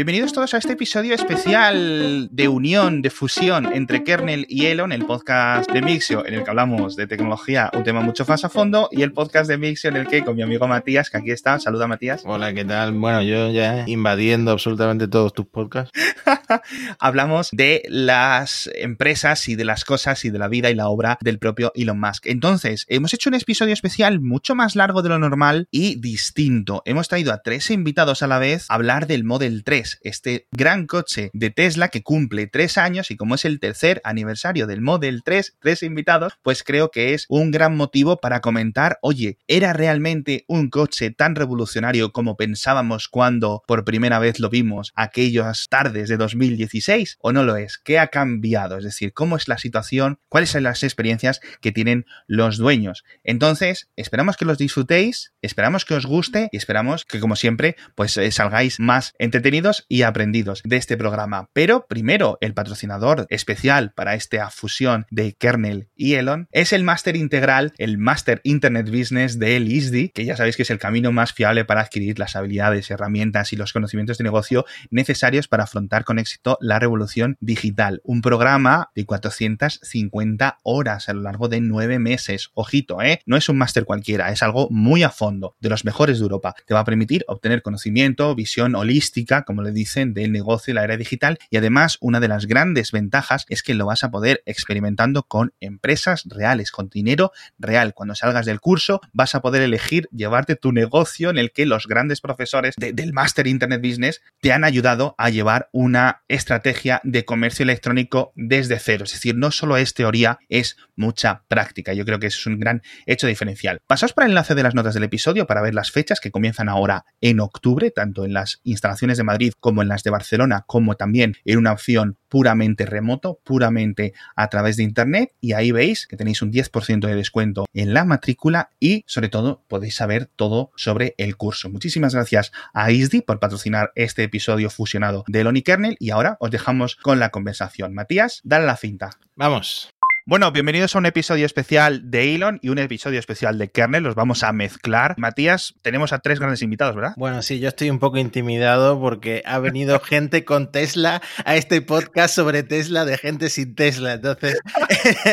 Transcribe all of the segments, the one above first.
bienvenidos todos a este episodio especial de unión, de fusión entre Kernel y Elon, el podcast de Mixio en el que hablamos de tecnología, un tema mucho más a fondo, y el podcast de Mixio en el que con mi amigo Matías, que aquí está, saluda Matías. Hola, ¿qué tal? Bueno, yo ya invadiendo absolutamente todos tus podcasts. hablamos de las empresas y de las cosas y de la vida y la obra del propio Elon Musk. Entonces, hemos hecho un episodio especial mucho más largo de lo normal y distinto. Hemos traído a tres invitados a la vez a hablar del Model 3, este gran coche de Tesla que cumple tres años y como es el tercer aniversario del Model 3, tres invitados, pues creo que es un gran motivo para comentar, oye, ¿era realmente un coche tan revolucionario como pensábamos cuando por primera vez lo vimos aquellas tardes de 2016 o no lo es? ¿Qué ha cambiado? Es decir, ¿cómo es la situación? ¿Cuáles son las experiencias que tienen los dueños? Entonces, esperamos que los disfrutéis, esperamos que os guste y esperamos que como siempre, pues eh, salgáis más entretenidos y aprendidos de este programa. Pero primero, el patrocinador especial para esta fusión de Kernel y Elon es el máster integral, el Master Internet Business de el ISDI, que ya sabéis que es el camino más fiable para adquirir las habilidades, herramientas y los conocimientos de negocio necesarios para afrontar con éxito la revolución digital. Un programa de 450 horas a lo largo de nueve meses. Ojito, ¿eh? No es un máster cualquiera, es algo muy a fondo, de los mejores de Europa. Te va a permitir obtener conocimiento, visión holística, como le dicen, del negocio y la era digital. Y además, una de las grandes ventajas es que lo vas a poder experimentando con empresas reales, con dinero real. Cuando salgas del curso, vas a poder elegir llevarte tu negocio en el que los grandes profesores del Master Internet Business te han ayudado a llevar una estrategia de comercio electrónico desde cero. Es decir, no solo es teoría, es mucha práctica. Yo creo que es un gran hecho diferencial. Pasaos por el enlace de las notas del episodio para ver las fechas que comienzan ahora en octubre, tanto en las instalaciones de Madrid como en las de Barcelona, como también en una opción puramente remoto, puramente a través de Internet. Y ahí veis que tenéis un 10% de descuento en la matrícula y sobre todo podéis saber todo sobre el curso. Muchísimas gracias a ISDI por patrocinar este episodio fusionado de Elon y Kernel y ahora os dejamos con la conversación. Matías, dale la cinta. Vamos. Bueno, bienvenidos a un episodio especial de Elon y un episodio especial de Kernel. Los vamos a mezclar. Matías, tenemos a tres grandes invitados, ¿verdad? Bueno, sí, yo estoy un poco intimidado porque ha venido gente con Tesla a este podcast sobre Tesla de gente sin Tesla. Entonces,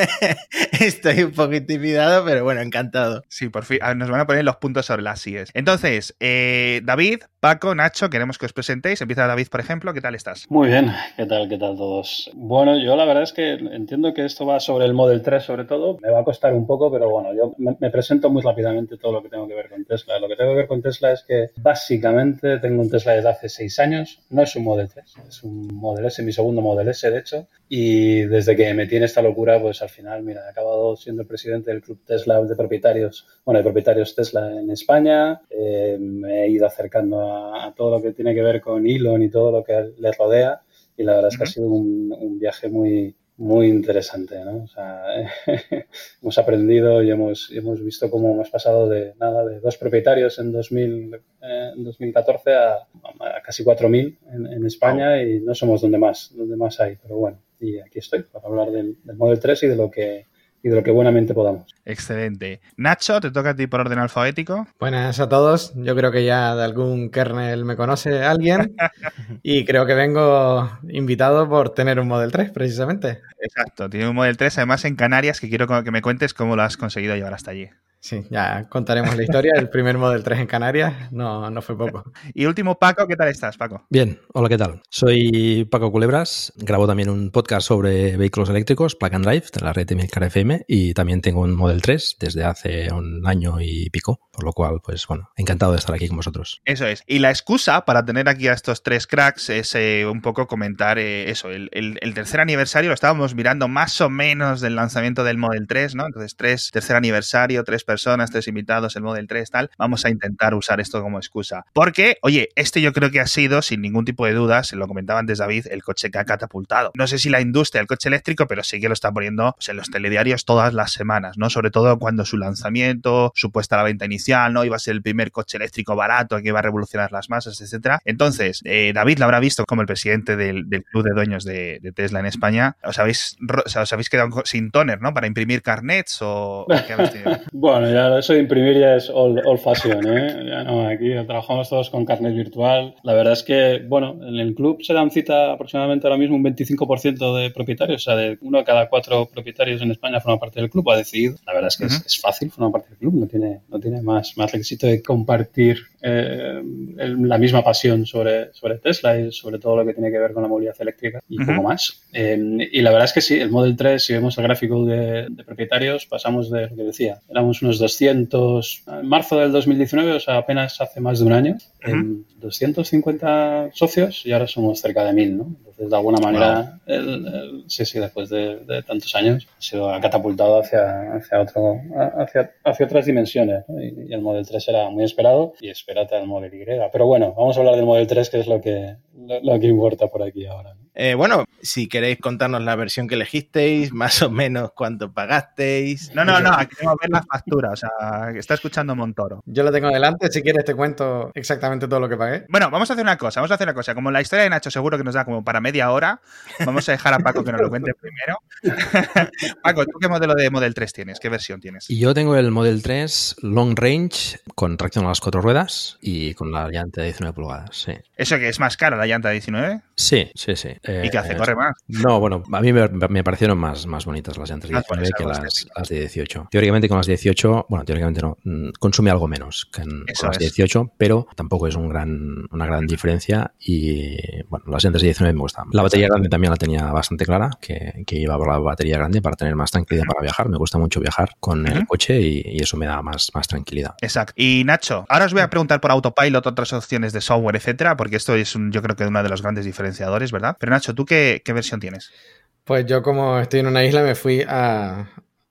estoy un poco intimidado, pero bueno, encantado. Sí, por fin nos van a poner los puntos sobre las IES. Entonces, eh, David, Paco, Nacho, queremos que os presentéis. Empieza David, por ejemplo. ¿Qué tal estás? Muy bien. ¿Qué tal? ¿Qué tal todos? Bueno, yo la verdad es que entiendo que esto va sobre el Model 3 sobre todo. Me va a costar un poco, pero bueno, yo me, presento muy rápidamente todo lo que tengo que ver con Tesla. Lo que tengo que ver con Tesla es que básicamente tengo un Tesla desde hace seis años. No es un Model 3, es un Model S, mi segundo Model S de hecho. Y desde que me en esta locura, pues al final, mira, he acabado siendo el presidente del club Tesla de propietarios, bueno, de propietarios Tesla en España. Eh, me he ido acercando a, a, todo lo que tiene que ver con Elon y todo lo que le rodea. Y la verdad es que ha sido un, un viaje muy, muy interesante, ¿no? O sea, hemos aprendido y hemos, hemos visto cómo hemos pasado de nada, de dos propietarios en, 2000, eh, en 2014 a, a casi 4.000 en, en España y no somos donde más, donde más hay, pero bueno, y aquí estoy para hablar del, del Model 3 y de lo que y de lo que buenamente podamos. Excelente. Nacho, te toca a ti por orden alfabético. Buenas a todos. Yo creo que ya de algún kernel me conoce alguien y creo que vengo invitado por tener un Model 3, precisamente. Exacto, tiene un Model 3 además en Canarias que quiero que me cuentes cómo lo has conseguido llevar hasta allí. Sí, ya contaremos la historia. El primer Model 3 en Canarias no, no fue poco. Y último, Paco, ¿qué tal estás, Paco? Bien, hola, ¿qué tal? Soy Paco Culebras, grabo también un podcast sobre vehículos eléctricos, Plug and Drive, de la red de Milcar FM, y también tengo un Model 3 desde hace un año y pico, por lo cual, pues bueno, encantado de estar aquí con vosotros. Eso es. Y la excusa para tener aquí a estos tres cracks es eh, un poco comentar eh, eso, el, el, el, tercer aniversario, lo estábamos mirando más o menos del lanzamiento del Model 3, ¿no? Entonces, tres, tercer aniversario, tres personas, tres invitados, el Model 3, tal, vamos a intentar usar esto como excusa. Porque, oye, este yo creo que ha sido, sin ningún tipo de dudas, se lo comentaba antes David, el coche que ha catapultado. No sé si la industria del coche eléctrico, pero sí que lo está poniendo pues, en los telediarios todas las semanas, ¿no? Sobre todo cuando su lanzamiento, supuesta la venta inicial, ¿no? Iba a ser el primer coche eléctrico barato que iba a revolucionar las masas, etcétera. Entonces, eh, David lo habrá visto como el presidente del, club de dueños de, Tesla en España. Os habéis, os habéis quedado sin toner, ¿no? Para imprimir carnets o... ¿qué habéis tenido? bueno, Bueno, ya eso de imprimir ya es old, old fashion, ¿eh? Ya no, aquí trabajamos todos con carnet virtual. La verdad es que, bueno, en el club se dan cita aproximadamente ahora mismo un 25% de propietarios, o sea, de uno de cada cuatro propietarios en España forma parte del club, ha decidido. La verdad es que es, es, fácil formar parte del club, no tiene, no tiene más, más requisito de compartir eh, el, la misma pasión sobre, sobre Tesla y sobre todo lo que tiene que ver con la movilidad eléctrica y uh -huh. poco más. Eh, y la verdad es que sí, el Model 3, si vemos el gráfico de, de propietarios, pasamos de lo que decía, éramos unos 200 en marzo del 2019, o sea, apenas hace más de un año, uh -huh. en 250 socios y ahora somos cerca de 1000, ¿no? Entonces, de alguna manera, wow. sí, sí, después de, de, tantos años, ha sido catapultado hacia, hacia, otro, hacia, hacia otras dimensiones. ¿no? Y, y, el Model 3 era muy esperado y espérate al Model Y. Pero bueno, vamos a hablar del Model 3, que es lo que, lo, lo que importa por aquí ahora. ¿no? Eh, bueno, si queréis contarnos la versión que elegisteis, más o menos cuánto pagasteis. No, no, no, queremos ver la factura, o sea, está escuchando Montoro. Yo lo tengo delante, si quieres te cuento exactamente todo lo que pagué. Bueno, vamos a hacer una cosa, vamos a hacer una cosa. Como la historia de Nacho seguro que nos da como para media hora, vamos a dejar a Paco que nos lo cuente primero. Paco, ¿tú qué modelo de Model 3 tienes? ¿Qué versión tienes? Yo tengo el Model 3 Long Range con tracción a las cuatro ruedas y con la llanta de 19 pulgadas, sí. ¿Eso que es más caro, la llanta de 19? Sí, sí, sí. Eh, ¿Y qué hace? ¿Corre más? No, bueno, a mí me, me parecieron más, más bonitas las llantas de 19 ah, que las, las, de 18. Teóricamente con las 18, bueno, teóricamente no, mm, consume algo menos que en, con las 18, pero tampoco es un gran, una gran diferencia y, bueno, las llantas de 19 me gustan. La batería grande también la tenía bastante clara, que, que iba por la batería grande para tener más tranquilidad para viajar. Me gusta mucho viajar con uh -huh. el coche y, y, eso me da más, más tranquilidad. Exacto. Y Nacho, ahora os voy a preguntar por Autopilot, otras opciones de software, etcétera, porque esto es un, yo creo que uno de los grandes diferenciadores, ¿verdad? Pero Nacho, ¿tú qué, qué versión tienes? Pues yo como estoy en una isla me fui a,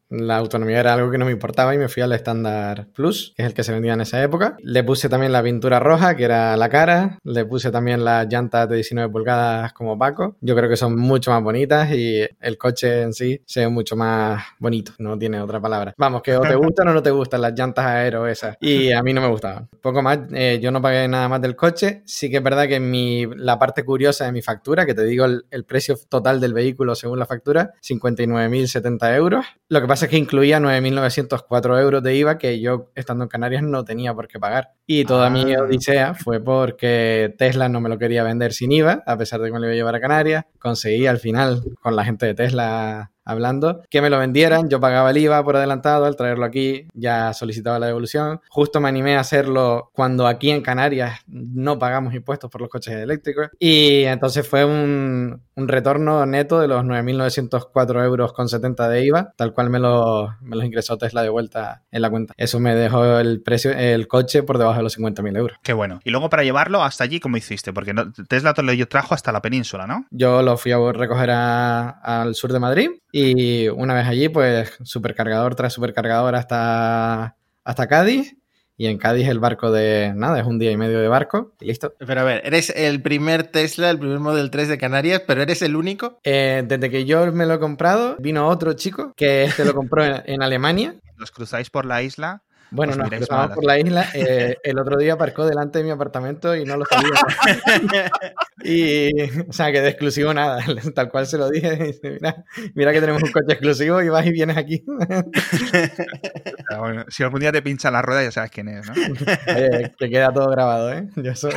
la autonomía era algo que no me importaba y me fui al estándar Plus, que es el que se vendía en esa época. Le puse también la pintura roja, que era la cara. Le puse también las llantas de 19 pulgadas como Paco. Yo creo que son mucho más bonitas y el coche en sí se ve mucho más bonito, no tiene otra palabra. Vamos, que o te gustan o no te gustan las llantas aero esas. Y a mí no me gustaban. Poco más, eh, yo no pagué nada más del coche. Sí que es verdad que mi, la parte curiosa de mi factura, que te digo el, el precio total del vehículo según la factura, 59.070 euros. Lo que pasa es que incluía 9.904 euros de IVA que yo, estando en Canarias, no tenía por qué pagar. Y toda ah. mi odisea fue porque Tesla no me lo quería vender sin IVA, a pesar de que me lo iba a llevar a Canarias. Conseguí al final, con la gente de Tesla hablando, que me lo vendieran, yo pagaba el IVA por adelantado, al traerlo aquí ya solicitaba la devolución. Justo me animé a hacerlo cuando aquí en Canarias no pagamos impuestos por los coches eléctricos y entonces fue un, un retorno neto de los 9.904 euros con 70 de IVA, tal cual me lo, me los ingresó Tesla de vuelta en la cuenta. Eso me dejó el precio, el coche por debajo de los 50.000 euros. Qué bueno. Y luego para llevarlo hasta allí, ¿cómo hiciste? Porque Tesla te lo trajo hasta la península, ¿no? Yo lo fui a recoger a, al sur de Madrid y una vez allí, pues supercargador tras supercargador hasta, hasta Cádiz. Y en Cádiz el barco de nada, es un día y medio de barco y listo. Pero a ver, eres el primer Tesla, el primer Model 3 de Canarias, pero eres el único. Eh, desde que yo me lo he comprado, vino otro chico que este lo compró en, en Alemania. Los cruzáis por la isla bueno, nos cruzamos por la isla. Eh, el otro día aparcó delante de mi apartamento y no lo sabía. y, o sea, que de exclusivo nada. Tal cual se lo dije. Dice, mira, mira, que tenemos un coche exclusivo y vas y vienes aquí. bueno, si algún día te pincha la rueda, ya sabes quién es, ¿no? Eh, que queda todo grabado, ¿eh? Yo soy...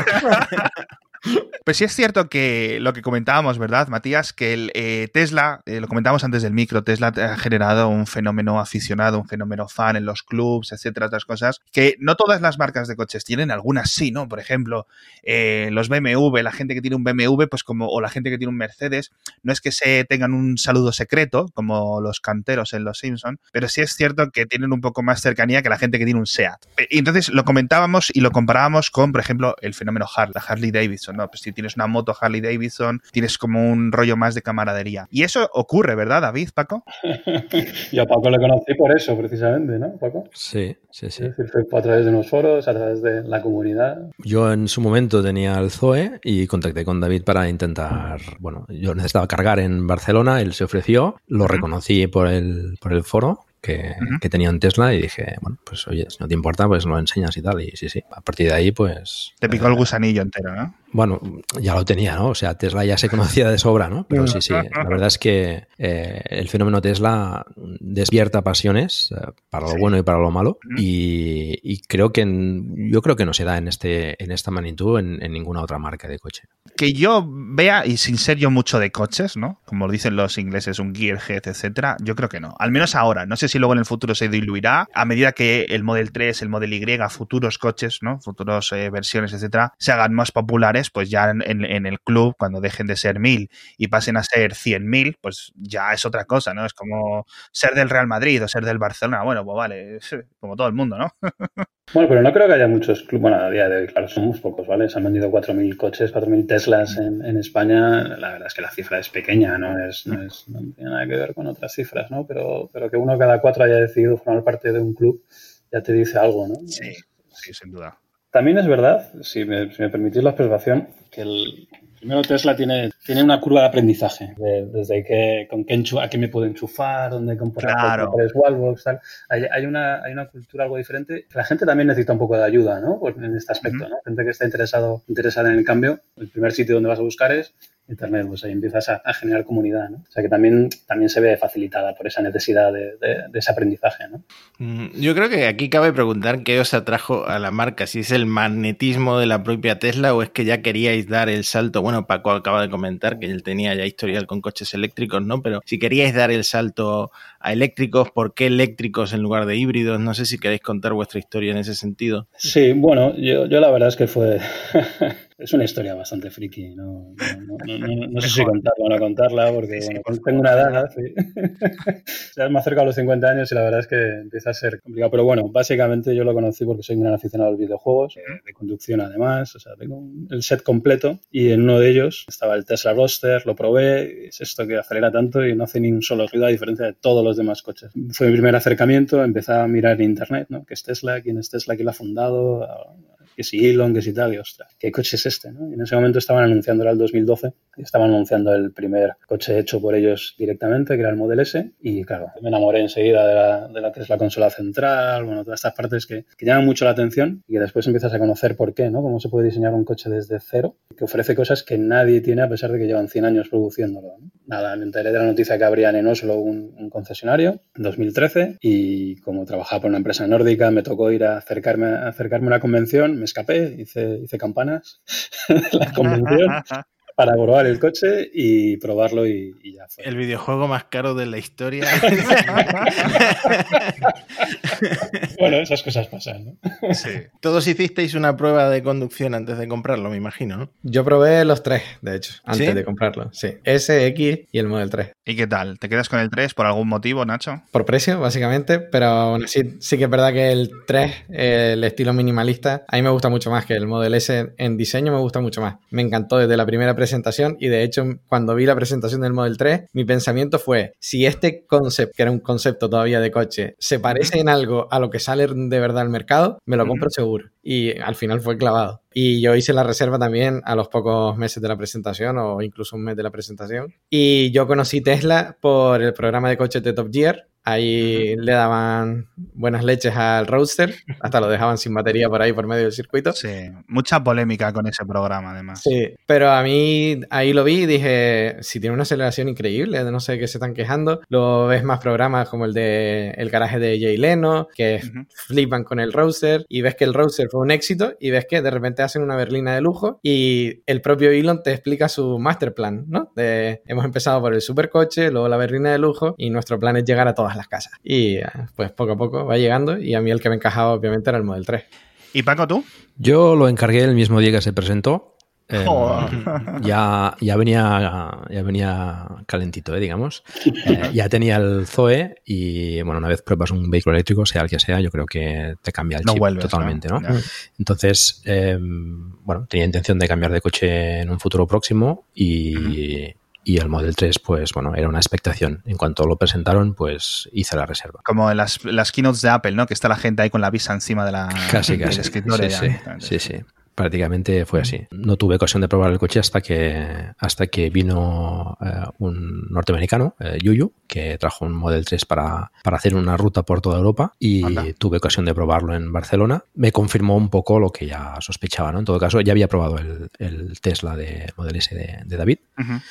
Pues sí es cierto que lo que comentábamos, ¿verdad, Matías? Que el eh, Tesla, eh, lo comentamos antes del micro, Tesla ha generado un fenómeno aficionado, un fenómeno fan en los clubs, etcétera, otras cosas, que no todas las marcas de coches tienen, algunas sí, ¿no? Por ejemplo, eh, los BMW, la gente que tiene un BMW, pues como, o la gente que tiene un Mercedes, no es que se tengan un saludo secreto, como los canteros en Los Simpson, pero sí es cierto que tienen un poco más cercanía que la gente que tiene un SEAT. Y entonces lo comentábamos y lo comparábamos con, por ejemplo, el fenómeno Harley, la Harley Davidson, ¿no? Pues si tienes una moto Harley Davidson, tienes como un rollo más de camaradería. Y eso ocurre, ¿verdad, David, Paco? Yo a Paco le conocí por eso, precisamente, ¿no, Paco? Sí, sí, sí. Es decir, fue a través de unos foros, a través de la comunidad. Yo en su momento tenía el Zoe y contacté con David para intentar, bueno, yo necesitaba cargar en Barcelona, él se ofreció, lo reconocí por el, por el foro que, uh -huh. que, tenía un Tesla y dije, bueno, pues oye, si no te importa, pues lo enseñas y tal. Y sí, sí, a partir de ahí, pues... Te picó eh, el gusanillo entero, ¿no? Bueno, ya lo tenía, ¿no? O sea, Tesla ya se conocía de sobra, ¿no? Pero sí, sí, la verdad es que eh, el fenómeno Tesla despierta pasiones eh, para lo bueno y para lo malo y, creo que yo creo que no se da en este en esta magnitud en, ninguna otra marca de coche. Que yo vea y sin ser yo mucho de coches, ¿no? Como dicen los ingleses, un gearhead, etcétera, yo creo que no. Al menos ahora. No sé si luego en el futuro se diluirá a medida que el Model 3, el Model Y, futuros coches, ¿no? Futuros eh, versiones, etcétera, se hagan más populares, pues ya en, el club, cuando dejen de ser mil y pasen a ser cien mil, pues ya es otra cosa, ¿no? Es como ser del Real Madrid o ser del Barcelona. Bueno, pues vale, como todo el mundo, ¿no? Bueno, pero no creo que haya muchos clubes. Bueno, a día de hoy, claro, son muy pocos, ¿vale? Se han vendido 4.000 coches, 4.000 Teslas en, en, España. La verdad es que la cifra es pequeña, ¿no? Es, no, es, no tiene nada que ver con otras cifras, ¿no? Pero, pero que uno cada cuatro haya decidido formar parte de un club ya te dice algo, ¿no? Sí, sí, sin duda. También es verdad, si me, si me permitís la observación, que el, Primero Tesla tiene, tiene una curva de aprendizaje, desde que, con qué a qué me puedo enchufar, dónde comprar claro. wallbox, tal. Hay, hay, una, hay una cultura algo diferente. La gente también necesita un poco de ayuda, ¿no? Pues en este aspecto, ¿no? Gente que está interesado, interesada en el cambio, el primer sitio donde vas a buscar es Internet, pues ahí empiezas a, generar comunidad, ¿no? O sea que también, también se ve facilitada por esa necesidad de, ese aprendizaje, ¿no? Mm, yo creo que aquí cabe preguntar qué os atrajo a la marca, si es el magnetismo de la propia Tesla o es que ya queríais dar el salto, bueno, Paco acaba de comentar que él tenía ya historial con coches eléctricos, ¿no? Pero si queríais dar el salto a eléctricos, ¿por qué eléctricos en lugar de híbridos? No sé si queréis contar vuestra historia en ese sentido. Sí, bueno, yo, yo la verdad es que fue... es una historia bastante friki. No, no, sé si contarla o no contarla, porque bueno, tengo una edad, sí. ya más cerca de los 50 años y la verdad es que empieza a ser complicado. Pero bueno, básicamente yo lo conocí porque soy un gran aficionado a los videojuegos, de conducción además. O sea, tengo el set completo y en uno de ellos estaba el Tesla Roadster, lo probé. Es esto que acelera tanto y no hace ni un solo ruido a diferencia de todos los demás coches. Fue mi primer acercamiento, empecé a mirar en internet, ¿no? ¿Qué es Tesla? ¿Quién es Tesla? ¿Quién lo ha fundado? Que si Elon, que si tal, y ostras, ¿qué coche es este? ¿no? Y en ese momento estaban anunciando, era el 2012, y estaban anunciando el primer coche hecho por ellos directamente, que era el Model S, y claro, me enamoré enseguida de la, de la que es la consola central, bueno, todas estas partes que, que, llaman mucho la atención y que después empiezas a conocer por qué, ¿no? Cómo se puede diseñar un coche desde cero, que ofrece cosas que nadie tiene a pesar de que llevan 100 años produciéndolo. Nada, me enteré de la noticia que abrían en Oslo un, un concesionario en 2013 y como trabajaba por una empresa nórdica me tocó ir a acercarme, a acercarme a una convención, me escapé, hice, hice campanas la convención para probar el coche y probarlo y, ya fue. El videojuego más caro de la historia. bueno, esas cosas pasan, ¿no? Sí. Todos hicisteis una prueba de conducción antes de comprarlo, me imagino, ¿no? Yo probé los tres, de hecho, antes de comprarlo. Sí. S, X y el Model 3. ¿Y qué tal? ¿Te quedas con el 3 por algún motivo, Nacho? Por precio, básicamente, pero bueno, sí, sí que es verdad que el 3, el estilo minimalista, a mí me gusta mucho más que el Model S. En diseño me gusta mucho más. Me encantó desde la primera presentación presentación y de hecho cuando vi la presentación del Model 3, mi pensamiento fue, si este concepto, que era un concepto todavía de coche, se parece en algo a lo que sale de verdad al mercado, me lo compro seguro. Y al final fue clavado. Y yo hice la reserva también a los pocos meses de la presentación o incluso un mes de la presentación. Y yo conocí Tesla por el programa de coches de Top Gear Ahí le daban buenas leches al Roadster, hasta lo dejaban sin batería por ahí por medio del circuito. Sí, mucha polémica con ese programa además. Sí, pero a mí ahí lo vi y dije, si tiene una aceleración increíble, no sé qué se están quejando, lo ves más programas como el de El garaje de Jay Leno, que flipan con el Roadster y ves que el Roadster fue un éxito y ves que de repente hacen una berlina de lujo y el propio Elon te explica su master plan, ¿no? De, hemos empezado por el supercoche, luego la berlina de lujo y nuestro plan es llegar a todas las casas. Y eh, pues poco a poco va llegando y a mí el que me encajaba obviamente era el Model 3. ¿Y Paco tú? Yo lo encargué el mismo día que se presentó. Em, ya, ya, venía, ya venía calentito, eh, digamos. Eh, ya tenía el Zoe y, bueno, una vez pruebas un vehículo eléctrico, sea el que sea, yo creo que te cambia el chip totalmente, ¿no? Entonces, em, bueno, tenía intención de cambiar de coche en un futuro próximo y, y el Model 3, pues bueno, era una expectación. En cuanto lo presentaron, pues hice la reserva. Como en las, keynotes de Apple, ¿no? Que está la gente ahí con la visa encima de la casi, casi. Sí, sí, sí, prácticamente fue así. No tuve ocasión de probar el coche hasta que, hasta que vino eh, un norteamericano, eh, Yuyu, que trajo un Model 3 para, para hacer una ruta por toda Europa y tuve ocasión de probarlo en Barcelona. Me confirmó un poco lo que ya sospechaba, ¿no? En todo caso, ya había probado el, el Tesla de Model S de, David.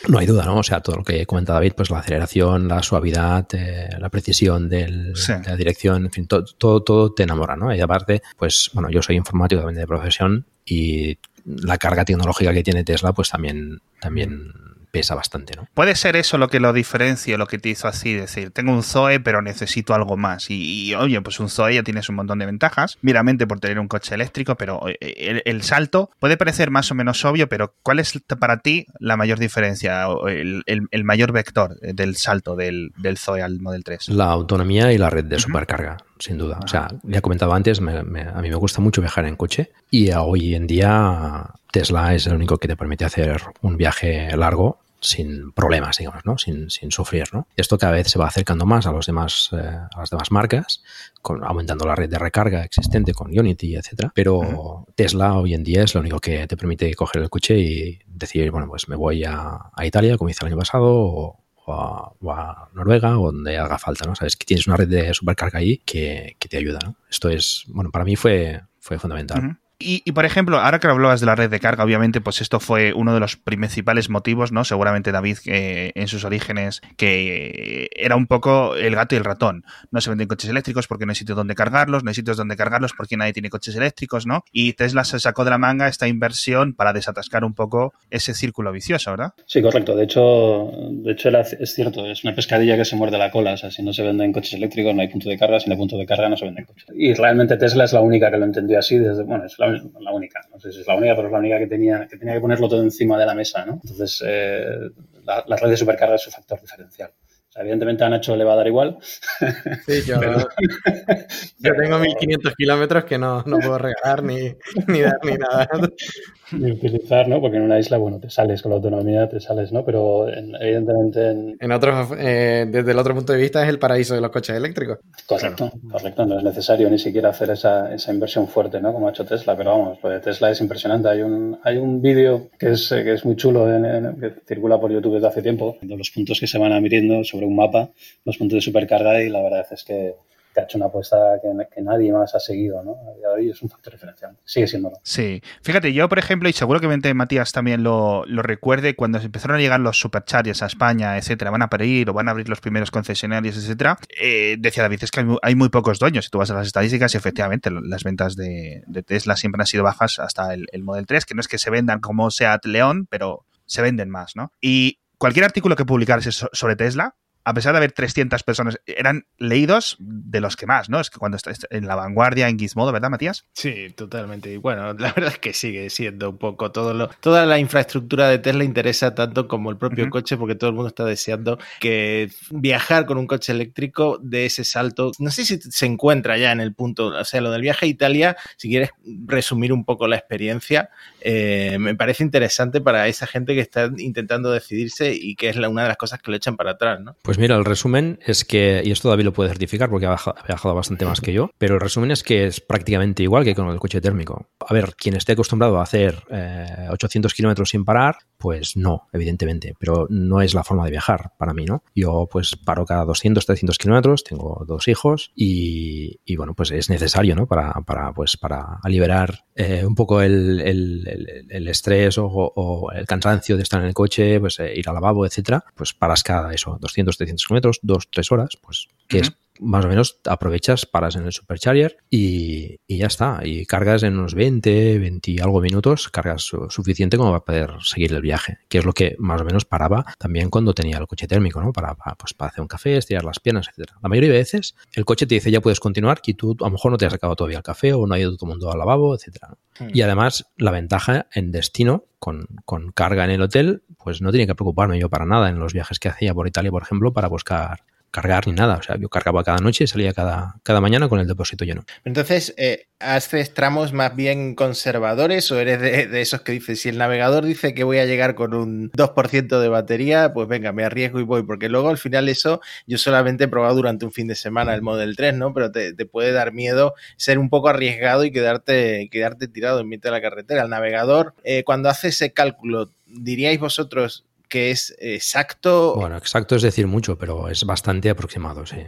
No hay duda, ¿no? O sea, todo lo que comenta David, pues la aceleración, la suavidad, eh, la precisión del, de la dirección, en fin, todo, todo, todo te enamora, ¿no? Y aparte, pues, bueno, yo soy informático también de profesión y la carga tecnológica que tiene Tesla, pues también, también pesa bastante, ¿no? Puede ser eso lo que lo diferencia, lo que te hizo así, decir, tengo un Zoe, pero necesito algo más. Y, oye, pues un Zoe ya tienes un montón de ventajas, meramente por tener un coche eléctrico, pero eh, el, salto puede parecer más o menos obvio, pero ¿cuál es para ti la mayor diferencia, el, el, mayor vector del salto del, del, Zoe al Model 3? La autonomía y la red de supercarga sin duda. O sea, ya he comentado antes, a mí me gusta mucho viajar en coche y hoy en día Tesla es el único que te permite hacer un viaje largo sin problemas, digamos, ¿no? Sin, sin, sufrir, ¿no? Esto cada vez se va acercando más a los demás, eh, a las demás marcas, con, aumentando la red de recarga existente con Unity, etcétera. Pero Tesla hoy en día es lo único que te permite coger el coche y decir, bueno, pues me voy a, Italia, como hice el año pasado, o, a, Noruega o donde haga falta, ¿no? Sabes que tienes una red de supercarga ahí que, que te ayuda, ¿no? Esto es, bueno, para mí fue, fue fundamental. Y, por ejemplo, ahora que hablabas de la red de carga, obviamente, pues esto fue uno de los principales motivos, ¿no? Seguramente David, en sus orígenes, que era un poco el gato y el ratón. No se venden coches eléctricos porque no hay sitios donde cargarlos, no hay sitios donde cargarlos porque nadie tiene coches eléctricos, ¿no? Y Tesla se sacó de la manga esta inversión para desatascar un poco ese círculo vicioso, ¿verdad? Sí, correcto. De hecho, de hecho es cierto, es una pescadilla que se muerde la cola. O sea, si no se venden coches eléctricos, no hay punto de carga. Si no hay punto de carga, no se venden coches. Y realmente Tesla es la única que lo entendió así desde, bueno, es la la, única, no sé si es la única, pero es la única que tenía que, tenía que ponerlo todo encima de la mesa, ¿no? Entonces, eh, la, la, red de supercarga es su factor diferencial evidentemente a Nacho le va a dar igual. Sí, yo, yo tengo 1500 kilómetros que no, no, puedo regalar ni, ni, dar ni nada. Ni utilizar, ¿no? Porque en una isla, bueno, te sales con la autonomía, te sales, ¿no? Pero evidentemente en... En otros, eh, desde el otro punto de vista es el paraíso de los coches eléctricos. Correcto, correcto. No es necesario ni siquiera hacer esa, esa inversión fuerte, ¿no? Como ha hecho Tesla, pero vamos, lo de Tesla es impresionante. Hay un, hay un vídeo que es, que es muy chulo que circula por YouTube desde hace tiempo, de los puntos que se van admitiendo sobre un mapa, los puntos de supercarga y la verdad es que ha hecho una apuesta que, nadie más ha seguido, ¿no? A es un factor diferencial. Sigue siendo. Sí. Fíjate, yo, por ejemplo, y seguro que Matías también lo, recuerde, cuando empezaron a llegar los superchargers a España, etcétera, van a parir o van a abrir los primeros concesionarios, etcétera, eh, decía David, es que hay muy, pocos dueños. Si tú vas a las estadísticas, y efectivamente, las ventas de, Tesla siempre han sido bajas hasta el, el Model 3, que no es que se vendan como Seat León, pero se venden más, ¿no? Y cualquier artículo que publicares sobre Tesla, a pesar de haber 300 personas, eran leídos de los que más, ¿no? Es que cuando estás en la vanguardia, en Gizmodo, ¿verdad, Matías? Sí, totalmente. Y bueno, la verdad es que sigue siendo un poco todo lo, toda la infraestructura de Tesla interesa tanto como el propio coche, porque todo el mundo está deseando que viajar con un coche eléctrico de ese salto, no sé si se encuentra ya en el punto, o sea, lo del viaje a Italia, si quieres resumir un poco la experiencia, eh, me parece interesante para esa gente que está intentando decidirse y que es una de las cosas que lo echan para atrás, ¿no? Pues mira, el resumen es que, y esto David lo puede certificar porque ha viajado bastante más que yo, pero el resumen es que es prácticamente igual que con el coche térmico. A ver, quien esté acostumbrado a hacer 800 eh, kilómetros sin parar, pues no, evidentemente, pero no es la forma de viajar para mí, ¿no? Yo pues paro cada 200, 300 kilómetros, tengo dos hijos y, bueno, pues es necesario, ¿no? Para, para pues, para liberar eh, un poco el, estrés o, el cansancio de estar en el coche, pues eh, ir al lavabo, etcétera, pues paras cada eso, 200, 300 kilómetros, dos, tres horas, pues que es más o menos aprovechas, paras en el supercharger y, y, ya está. Y cargas en unos 20, 20 y algo minutos, cargas suficiente como para poder seguir el viaje, que es lo que más o menos paraba también cuando tenía el coche térmico, ¿no? Para, pues, para hacer un café, estirar las piernas, etc. La mayoría de veces el coche te dice ya puedes continuar y tú a lo mejor no te has sacado todavía el café o no ha ido todo el mundo al lavabo, etc. Hmm. Y además la ventaja en destino con, con carga en el hotel, pues no tiene que preocuparme yo para nada en los viajes que hacía por Italia, por ejemplo, para buscar cargar ni nada. O sea, yo cargaba cada noche y salía cada, cada mañana con el depósito lleno. Entonces, eh, ¿haces tramos más bien conservadores o eres de, esos que dices, si el navegador dice que voy a llegar con un 2% de batería, pues venga, me arriesgo y voy? Porque luego al final eso yo solamente he probado durante un fin de semana el Model 3, ¿no? Pero te, te puede dar miedo ser un poco arriesgado y quedarte, quedarte tirado en mitad de la carretera. El navegador, eh, cuando hace ese cálculo, diríais vosotros que es exacto. Bueno, exacto es decir mucho, pero es bastante aproximado, sí.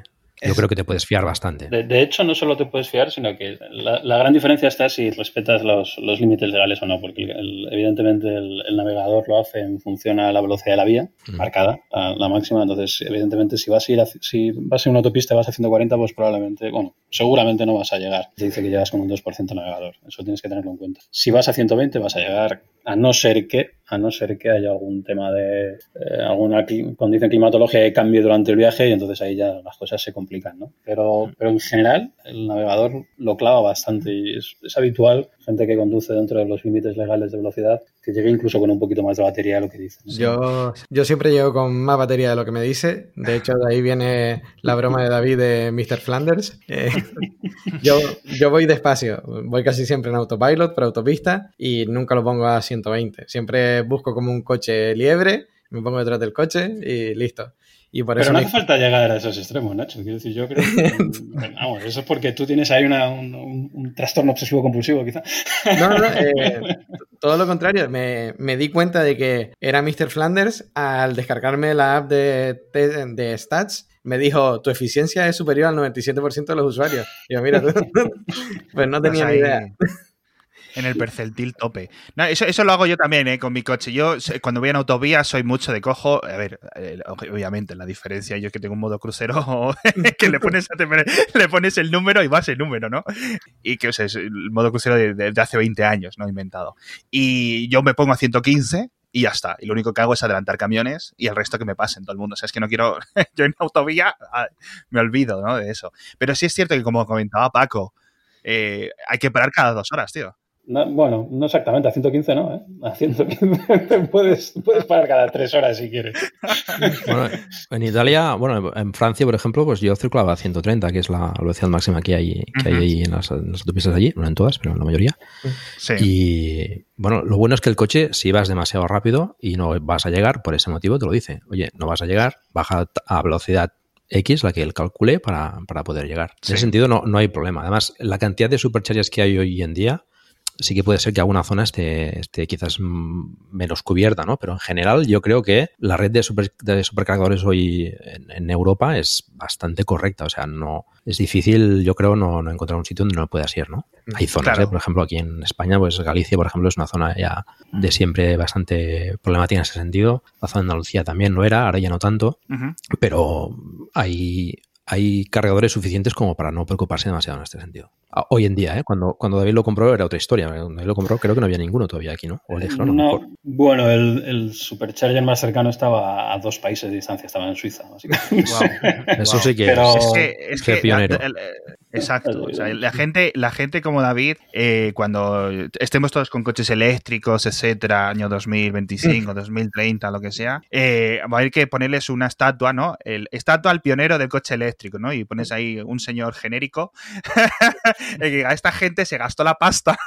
Yo creo que te puedes fiar bastante. De, de, hecho, no solo te puedes fiar, sino que la, la gran diferencia está si respetas los, los, límites legales o no, porque el, evidentemente el, el, navegador lo hace en función a la velocidad de la vía mm. marcada, a la máxima. Entonces, evidentemente, si vas a ir a, si vas en una autopista y vas a 140, pues probablemente, bueno, seguramente no vas a llegar. Te dice que llegas con un 2% navegador. Eso tienes que tenerlo en cuenta. Si vas a 120, vas a llegar a no ser que, a no ser que haya algún tema de eh, alguna condición climatológica que cambie durante el viaje y entonces ahí ya las cosas se complican, ¿no? Pero, pero en general el navegador lo clava bastante y es habitual, gente que conduce dentro de los límites legales de velocidad, que llegue incluso con un poquito más de batería de lo que dice. ¿no? Yo, yo siempre llego con más batería de lo que me dice. De hecho, de ahí viene la broma de David de Mr. Flanders. Eh, yo, yo voy despacio, voy casi siempre en autopilot, por autopista, y nunca lo pongo a 120. Siempre busco como un coche liebre, me pongo detrás del coche y listo. Y por Pero eso no me- hace falta llegar a esos extremos, Nacho. Quiero decir, yo creo que. vamos, eso es porque tú tienes ahí una, un, un, un trastorno obsesivo-compulsivo, quizá. No, no, eh, todo lo contrario. Me, me, di cuenta de que era Mr. Flanders al descargarme la app de, de, de Stats. Me dijo, tu eficiencia es superior al 97% de los usuarios. Y yo, mira, pues no tenía ni idea. En el percentil tope. No, eso, eso lo hago yo también, ¿eh? Con mi coche. Yo, cuando voy en autovía, soy mucho de cojo. A ver, eh, obviamente, la diferencia yo es que tengo un modo crucero que le pones, le pones el número y va ese número, ¿no? Y que, es el modo crucero de hace 20 años, ¿no? Inventado. Y yo me pongo a 115 y ya está. Y lo único que hago es adelantar camiones y el resto que me pasen todo el mundo. O sea, es que no quiero. yo en autovía ah, me olvido, ¿no? De eso. Pero sí es cierto que, como comentaba Paco, eh, hay que parar cada dos horas, tío. No, bueno, no exactamente, a 115 no, ¿eh? A 115 puedes, puedes parar cada tres horas si quieres. Bueno, en Italia, bueno, en Francia, por ejemplo, pues yo circulaba a 130, que es la velocidad máxima que hay, que hay ahí en las, en las autopistas allí, no en todas, pero en la mayoría. Sí. Y bueno, lo bueno es que el coche, si vas demasiado rápido y no vas a llegar, por ese motivo te lo dice. Oye, no vas a llegar, baja a velocidad X, la que él calcule, para, para poder llegar. Sí. En ese sentido no, no hay problema. Además, la cantidad de superchargers que hay hoy en día, sí que puede ser que alguna zona esté, esté quizás menos cubierta, ¿no? Pero en general yo creo que la red de, super, de supercargadores hoy en, en, Europa es bastante correcta. O sea, no es difícil, yo creo, no, no encontrar un sitio donde no puedas ir, ¿no? Hay zonas, claro. ¿eh? por ejemplo, aquí en España, pues Galicia, por ejemplo, es una zona ya de siempre bastante problemática en ese sentido. La zona de Andalucía también lo era, ahora ya no tanto, uh -huh. pero hay, hay cargadores suficientes como para no preocuparse demasiado en este sentido. Hoy en día, ¿eh? cuando, cuando David lo compró era otra historia. Cuando David lo compró creo que no había ninguno todavía aquí, ¿no? O el dijeron, no, bueno, el, el, supercharger más cercano estaba a dos países de distancia, estaba en Suiza. Wow. Eso sí que Pero... es, que, es que, pionero. La, la, exacto. O sea, la gente, la gente como David, eh, cuando estemos todos con coches eléctricos, etcétera, año 2025, 2030, lo que sea, eh, va a haber que ponerles una estatua, ¿no? El, estatua al pionero del coche eléctrico, ¿no? Y pones ahí un señor genérico a esta gente se gastó la pasta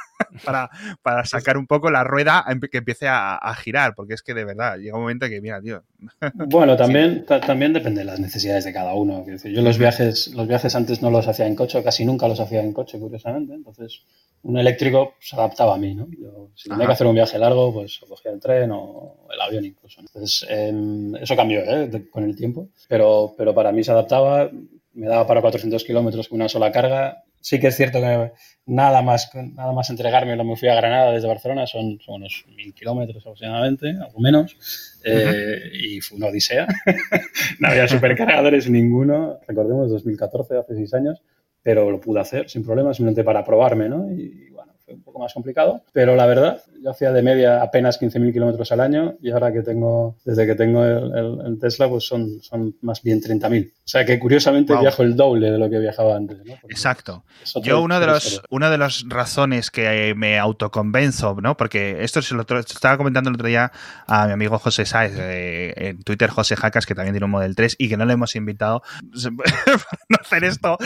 para, para, sacar un poco la rueda que empiece a, a, girar, porque es que de verdad llega un momento que, mira, tío. Bueno, también, sí. también depende de las necesidades de cada uno. Yo los viajes, los viajes antes no los hacía en coche, casi nunca los hacía en coche, curiosamente. Entonces, un eléctrico se adaptaba a mí, ¿no? Yo, si tenía que hacer un viaje largo, pues cogía el tren o el avión incluso. Entonces, eh, eso cambió ¿eh? de, con el tiempo, pero, pero para mí se adaptaba, me daba para 400 kilómetros con una sola carga. Sí que es cierto que nada más, nada más entregarme, lo me fui a Granada desde Barcelona, son, son unos mil kilómetros aproximadamente, algo menos, eh, uh -huh. y fue una odisea. no había supercargadores ninguno, recordemos, 2014, hace seis años, pero lo pude hacer sin problema, simplemente para probarme, ¿no? Y, bueno, fue un poco más complicado, pero la verdad, yo hacía de media apenas 15.000 kilómetros al año y ahora que tengo, desde que tengo el, Tesla, pues son, son más bien 30.000. O sea que curiosamente viajo el doble de lo que viajaba antes. Exacto. Yo uno de los, una de las razones que me autoconvenzo, ¿no? Porque esto se lo estaba comentando el otro día a mi amigo José Sáez, eh, en Twitter José Jacas, que también tiene un Model 3 y que no le hemos invitado no hacer esto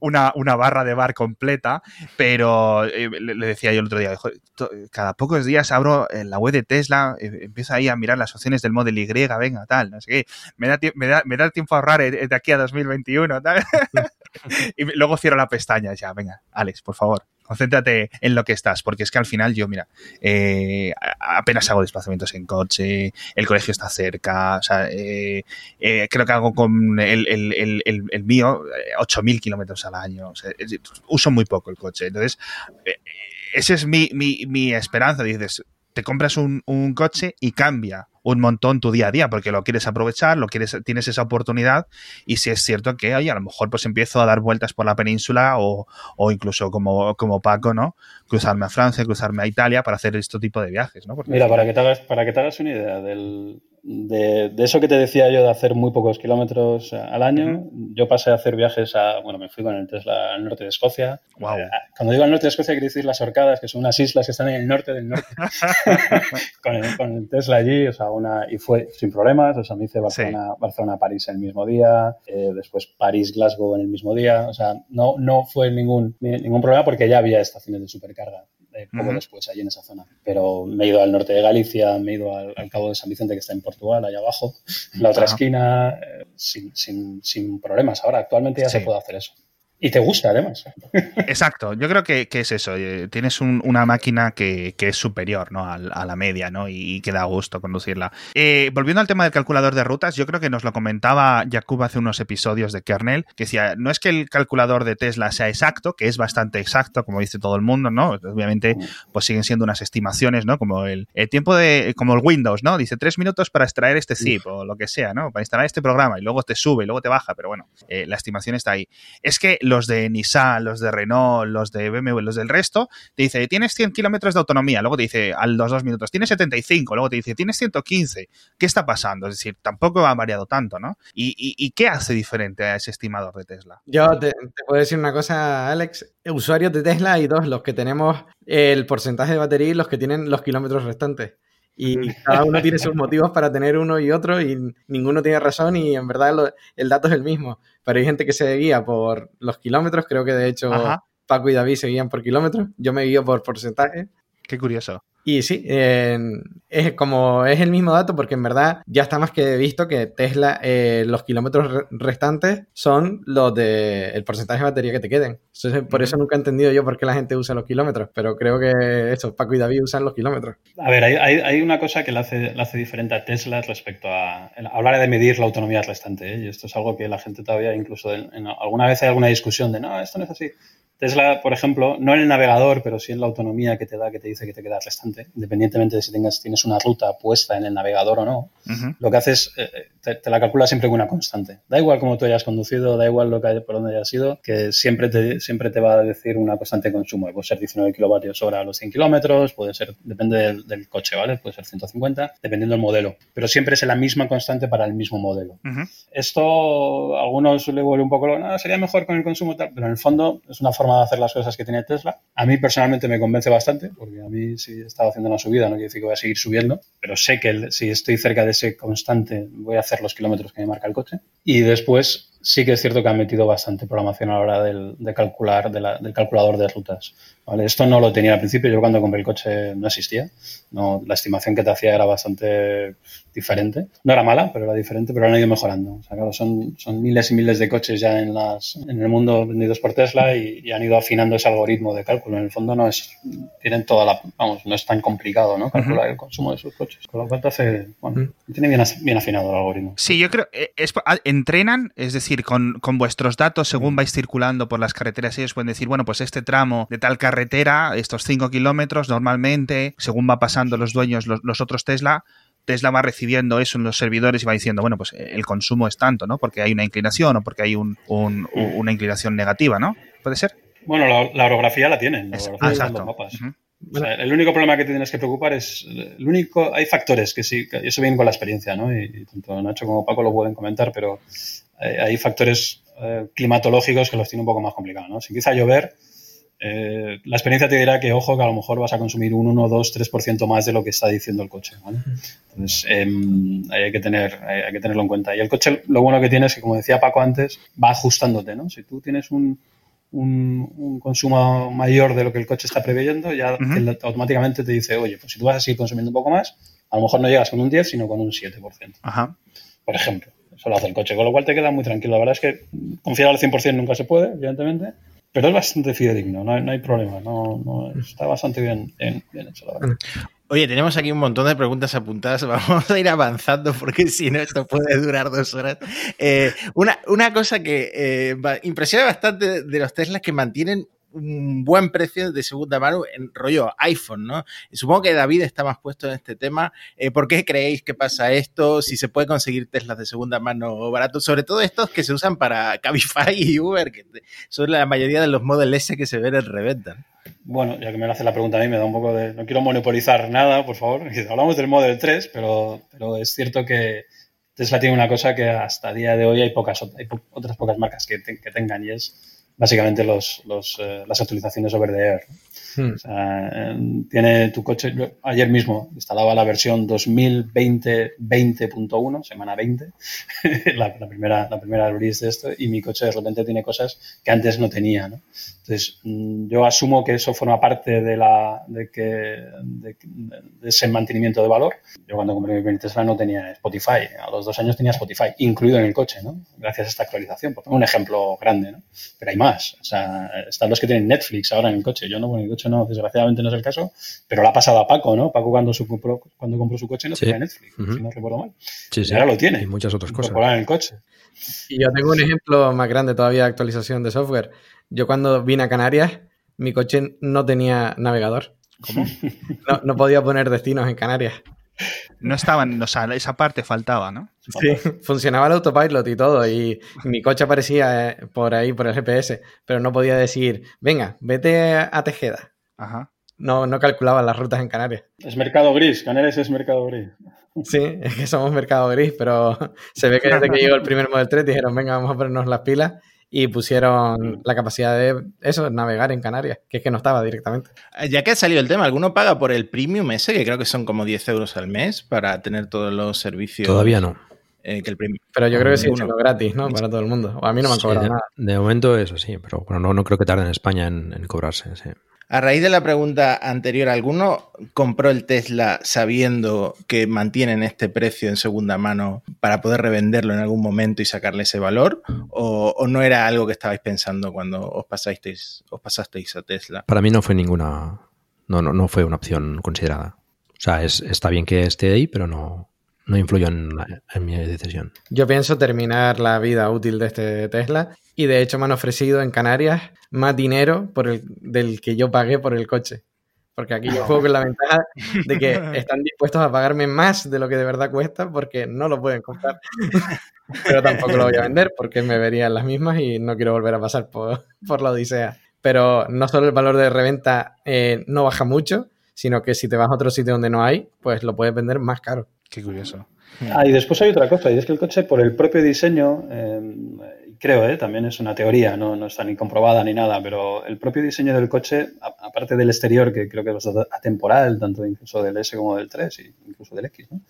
una, una, barra de bar completa, pero eh, le, decía yo el otro día, cada pocos días abro en la web de Tesla, eh, empiezo ahí a mirar las opciones del Model Y, venga, tal, no sé qué, me da, me da, me da tiempo a ahorrar eh, de aquí a 2021, tal. y luego cierro la pestaña, ya, venga, Alex, por favor concéntrate en lo que estás, porque es que al final yo, mira, eh, apenas hago desplazamientos en coche, el colegio está cerca, o sea, eh, eh, creo que hago con el, el, el, el mío 8.000 kilómetros al año, uso muy poco el coche, entonces, esa es mi, mi, mi esperanza, dices, te compras un, un, coche y cambia un montón tu día a día porque lo quieres aprovechar, lo quieres, tienes esa oportunidad y si es cierto que oye, a lo mejor pues empiezo a dar vueltas por la península o, o incluso como, como Paco, ¿no? Cruzarme a Francia, cruzarme a Italia para hacer este tipo de viajes, ¿no? Mira, para que, te hagas, para que te hagas una idea del, de, eso que te decía yo de hacer muy pocos kilómetros al año, yo pasé a hacer viajes a, bueno, me fui con el Tesla al norte de Escocia. Eh, cuando digo al norte de Escocia quiero decir las Orcadas, que son unas islas que están en el norte del norte. con, el, Tesla allí, o sea, una, y fue sin problemas, o sea, me hice Barcelona, Barcelona París el mismo día, eh, después París, Glasgow en el mismo día, o sea, no, no fue ningún, ningún problema porque ya había estaciones de supercarga eh, poco después, allí en esa zona. Pero me he ido al norte de Galicia, me he ido al, Cabo de San Vicente, que está en Portugal, allá abajo, en la otra esquina, eh, sin, sin, sin, problemas. Ahora, actualmente ya se puede hacer eso. Y te gusta, además. Exacto, yo creo que, es eso. Eh, tienes una máquina que, es superior ¿no? a, la media ¿no? y, que da gusto conducirla. Eh, volviendo al tema del calculador de rutas, yo creo que nos lo comentaba Jakub hace unos episodios de Kernel, que decía, no es que el calculador de Tesla sea exacto, que es bastante exacto, como dice todo el mundo, ¿no? Obviamente, pues siguen siendo unas estimaciones, ¿no? Como el, tiempo de, como el Windows, ¿no? Dice tres minutos para extraer este zip o lo que sea, ¿no? Para instalar este programa y luego te sube y luego te baja, pero bueno, eh, la estimación está ahí. Es que los de Nissan, los de Renault, los de BMW, los del resto, te dice, tienes 100 kilómetros de autonomía, luego te dice a los dos minutos, tienes 75, luego te dice, tienes 115. ¿Qué está pasando? Es decir, tampoco ha variado tanto, ¿no? ¿Y, qué hace diferente a ese estimador de Tesla? Yo te, puedo decir una cosa, Alex. Usuarios de Tesla hay dos, los que tenemos el porcentaje de batería y los que tienen los kilómetros restantes. Y cada uno tiene sus motivos para tener uno y otro y ninguno tiene razón y en verdad el dato es el mismo. Pero hay gente que se guía por los kilómetros, creo que de hecho Paco y David se guían por kilómetros, yo me guío por porcentaje. Qué curioso. Y sí, es como es el mismo dato porque en verdad ya está más que visto que Tesla, eh, los kilómetros restantes son los de el porcentaje de batería que te queden. por eso nunca he entendido yo por qué la gente usa los kilómetros, pero creo que eso, Paco y David usan los kilómetros. A ver, hay, una cosa que le hace, hace diferente a Tesla respecto a hablar de medir la autonomía restante. ¿eh? Y esto es algo que la gente todavía, incluso en, alguna vez hay alguna discusión de no, esto no es así. Tesla, por ejemplo, no en el navegador, pero sí en la autonomía que te da, que te dice que te queda restante, independientemente de si tengas, tienes una ruta puesta en el navegador o no, lo que haces, eh, te, la calcula siempre con una constante. Da igual cómo tú hayas conducido, da igual lo que por dónde hayas ido, que siempre te, siempre te va a decir una constante de consumo. Puede ser 19 kilovatios hora a los 100 kilómetros, puede ser, depende del, coche, ¿vale? Puede ser 150, dependiendo del modelo. Pero siempre es la misma constante para el mismo modelo. Esto, a algunos le vuelve un poco, no, sería mejor con el consumo tal, pero en el fondo es una forma de hacer las cosas que tiene Tesla. A mí personalmente me convence bastante, porque a mí si he estado haciendo una subida no quiere decir que voy a seguir subiendo, pero sé que si estoy cerca de ese constante voy a hacer los kilómetros que me marca el coche. Y después sí que es cierto que han metido bastante programación a la hora del, de calcular, del calculador de rutas. Esto no lo tenía al principio, yo cuando compré el coche no existía. No, la estimación que te hacía era bastante diferente. No era mala, pero era diferente, pero han ido mejorando. O sea, claro, son, son miles y miles de coches ya en, las, en el mundo vendidos por Tesla y, han ido afinando ese algoritmo de cálculo. En el fondo no es, tienen toda la, vamos, no es tan complicado, ¿no? Calcular el consumo de sus coches. Con lo cual te hace, bueno, tiene bien, bien afinado el algoritmo. Sí, yo creo, eh, es, entrenan, es decir, con, con vuestros datos, según vais circulando por las carreteras, ellos pueden decir, bueno, pues este tramo de tal carretera, estos 5 kilómetros, normalmente, según va pasando los dueños, los otros Tesla, Tesla va recibiendo eso en los servidores y va diciendo, bueno, pues el consumo es tanto, ¿no? Porque hay una inclinación o porque hay un, una inclinación negativa, ¿no? ¿Puede ser? Bueno, la, la orografía la tienen. La orografía están exacto. los mapas. Ujú. O sea, el único problema que te tienes que preocupar es. El único, hay factores que sí, que eso viene con la experiencia, ¿no? Y, y tanto Nacho como Paco lo pueden comentar, pero eh, hay factores eh, climatológicos que los tiene un poco más complicados, ¿no? Si empieza a llover, eh, la experiencia te dirá que, ojo, que a lo mejor vas a consumir un 1, 2, 3% más de lo que está diciendo el coche, ¿vale? Entonces, ahí hay que, tener, hay, que tenerlo en cuenta. Y el coche, lo bueno que tiene es que, como decía Paco antes, va ajustándote, ¿no? Si tú tienes un, un, un consumo mayor de lo que el coche está preveyendo, ya automáticamente te dice, oye, pues si tú vas a seguir consumiendo un poco más, a lo mejor no llegas con un 10, sino con un 7%, Ajá. por ejemplo. Eso lo hace el coche, con lo cual te queda muy tranquilo. La verdad es que confiar al 100% nunca se puede, evidentemente, pero es bastante fidedigno, no hay, no hay problema, no, no- está bastante bien, bien, hecho, la verdad. Oye, tenemos aquí un montón de preguntas apuntadas. Vamos a ir avanzando porque si no, esto puede durar dos horas. Eh, una, una cosa que eh, impresiona bastante de los Teslas que mantienen un buen precio de segunda mano en rollo iPhone, ¿no? Supongo que David está más puesto en este tema. Eh, ¿Por qué creéis que pasa esto? Si se puede conseguir Teslas de segunda mano baratos, sobre todo estos que se usan para Cabify y Uber, que son la mayoría de los Model S que se ven en reventa. ¿no? Bueno, ya que me hace la pregunta a mí, me da un poco de... No quiero monopolizar nada, por favor. Hablamos del Model 3, pero, es cierto que Tesla tiene una cosa que hasta día de hoy hay pocas otras pocas marcas que, te- que tengan y es básicamente los, los, eh, las actualizaciones over the air. Hmm. O sea, eh, tiene tu coche, yo ayer mismo instalaba la versión 2020-20.1, semana 20, la, la primera, la primera release de esto, y mi coche de repente tiene cosas que antes no tenía. ¿no? Entonces, mm, yo asumo que eso forma parte de, la, de, que, de, de ese mantenimiento de valor. Yo cuando compré mi primer Tesla no tenía Spotify, a los dos años tenía Spotify, incluido en el coche, ¿no? gracias a esta actualización. Por un ejemplo grande, ¿no? pero hay más. O sea, están los que tienen Netflix ahora en el coche. Yo no, bueno, en el coche no, desgraciadamente no es el caso, pero lo ha pasado a Paco, ¿no? Paco cuando, su, compró, cuando compró su coche no Sí. tenía Netflix, si no recuerdo mal. Sí, sí. Y ahora lo tiene. Y muchas otras cosas. En el coche. Y yo tengo un ejemplo más grande todavía de actualización de software. Yo cuando vine a Canarias, mi coche no tenía navegador. ¿Cómo? No, no podía poner destinos en Canarias. No estaban, o sea, esa parte faltaba, ¿no? Sí, funcionaba el autopilot y todo, y mi coche aparecía eh, por ahí, por el GPS, pero no podía decir, venga, vete a Tejeda. Ajá. No, no calculaba las rutas en Canarias. Es mercado gris, Canarias es mercado gris. Sí, es que somos mercado gris, pero se ve que desde que llegó el primer Model 3 dijeron, venga, vamos a ponernos las pilas y pusieron la capacidad de eso, navegar en Canarias, que es que no estaba directamente. Ya que ha salido el tema, ¿alguno paga por el premium ese? Que creo que son como 10 euros al mes para tener todos los servicios. Todavía no. eh, que el premium. Pero yo creo que Ninguno. siendo gratis, ¿no? Para todo el mundo. O a mí no me han Sí, cobrado de, nada. de momento eso sí, pero bueno, no, no creo que tarde en España en, en cobrarse. sí. A raíz de la pregunta anterior, ¿alguno compró el Tesla sabiendo que mantienen este precio en segunda mano para poder revenderlo en algún momento y sacarle ese valor? ¿O, no era algo que estabais pensando cuando os pasasteis, a Tesla? Para mí no fue ninguna. No, no, no fue una opción considerada. O sea, es, está bien que esté ahí, pero no, no influyó en, en mi decisión. Yo pienso terminar la vida útil de este Tesla y de hecho me han ofrecido en Canarias más dinero por el, del que yo pagué por el coche. Porque aquí yo juego con la ventaja de que están dispuestos a pagarme más de lo que de verdad cuesta porque no lo pueden comprar. Pero tampoco lo voy a vender porque me verían las mismas y no quiero volver a pasar por, por la odisea. Pero no solo el valor de reventa eh, no baja mucho, sino que si te vas a otro sitio donde no hay, pues lo puedes vender más caro. Qué curioso. Ah, y después hay otra cosa, y es que el coche, por el propio diseño, eh, creo, eh, también es una teoría, no, no está ni comprobada ni nada, pero el propio diseño del coche, aparte del exterior, que creo que es atemporal, tanto incluso del S como del 3, e incluso del X, ¿no?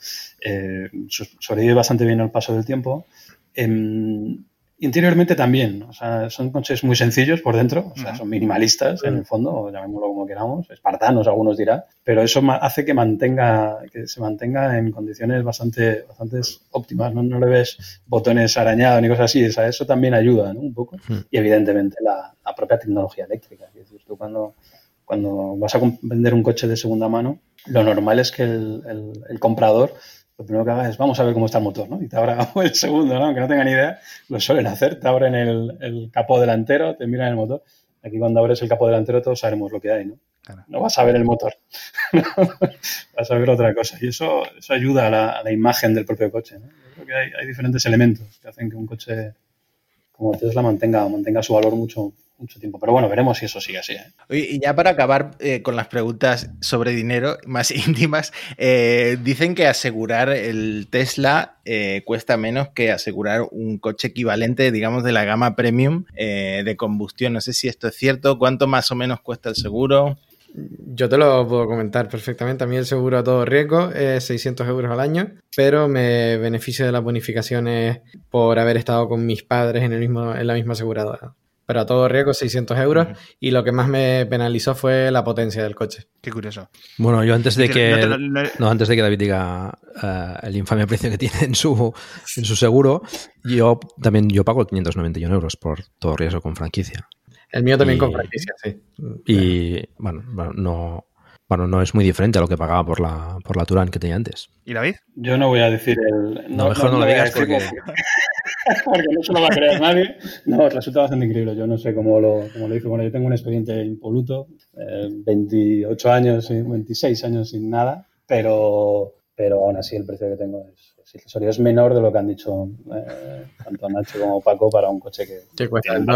Eh, so- sobrevive bastante bien al paso del tiempo. Em, interiormente también, o sea, son coches muy sencillos por dentro, o sea, son minimalistas en el fondo, o llamémoslo como queramos, espartanos algunos dirán, pero eso hace que mantenga, que se mantenga en condiciones bastante, bastante óptimas, ¿no? No le ves botones arañados ni cosas así, o sea, eso también ayuda, ¿no? Un poco. Y evidentemente la, la propia tecnología eléctrica, es decir, tú cuando, cuando vas a vender un coche de segunda mano, lo normal es que el, el- el comprador lo primero que haga es vamos a ver cómo está el motor, ¿no? Y te abra el segundo, ¿no? Aunque no tenga ni idea, lo suelen hacer, te abren el, el capó delantero, te miran el motor. Aquí cuando abres el capó delantero todos sabemos lo que hay, ¿no? Claro. No vas a ver el motor, vas a ver otra cosa. Y eso, eso ayuda a la, a la imagen del propio coche, ¿no? Yo creo que hay, hay diferentes elementos que hacen que un coche como Tesla mantenga, mantenga su valor mucho, mucho tiempo. Pero bueno, veremos si eso sigue así. ¿eh? Y ya para acabar eh, con las preguntas sobre dinero más íntimas, eh, dicen que asegurar el Tesla cuesta menos que asegurar un coche equivalente, digamos, de la gama premium de combustión. No sé si esto es cierto. ¿Cuánto más o menos cuesta el seguro? Yo te lo puedo comentar perfectamente. A mí el seguro a todo riesgo es 600 euros al año, pero me beneficio de las bonificaciones por haber estado con mis padres en, el mismo, en la misma aseguradora pero a todo riesgo 600 euros y lo que más me penalizó fue la potencia del coche. Qué curioso. Bueno, yo antes de que, no, antes de que David diga eh, el infame precio que tiene en su, en su seguro, yo también yo pago 591 euros por todo riesgo con franquicia. El mío también con franquicia, sí. Y bueno, no, bueno, no es muy diferente a lo que pagaba por la, por la Turán que tenía antes. ¿Y David? Yo no voy a decir el... No, mejor no, lo digas porque... porque no se lo va a creer nadie. No, resulta bastante increíble. Yo no sé cómo lo, cómo lo hice. Bueno, yo tengo un expediente impoluto, 28 eh, años, 26 años sin nada, pero, pero aún así el precio que tengo es, es menor de lo que han dicho eh, tanto Nacho como Paco para un coche que, cuesta el.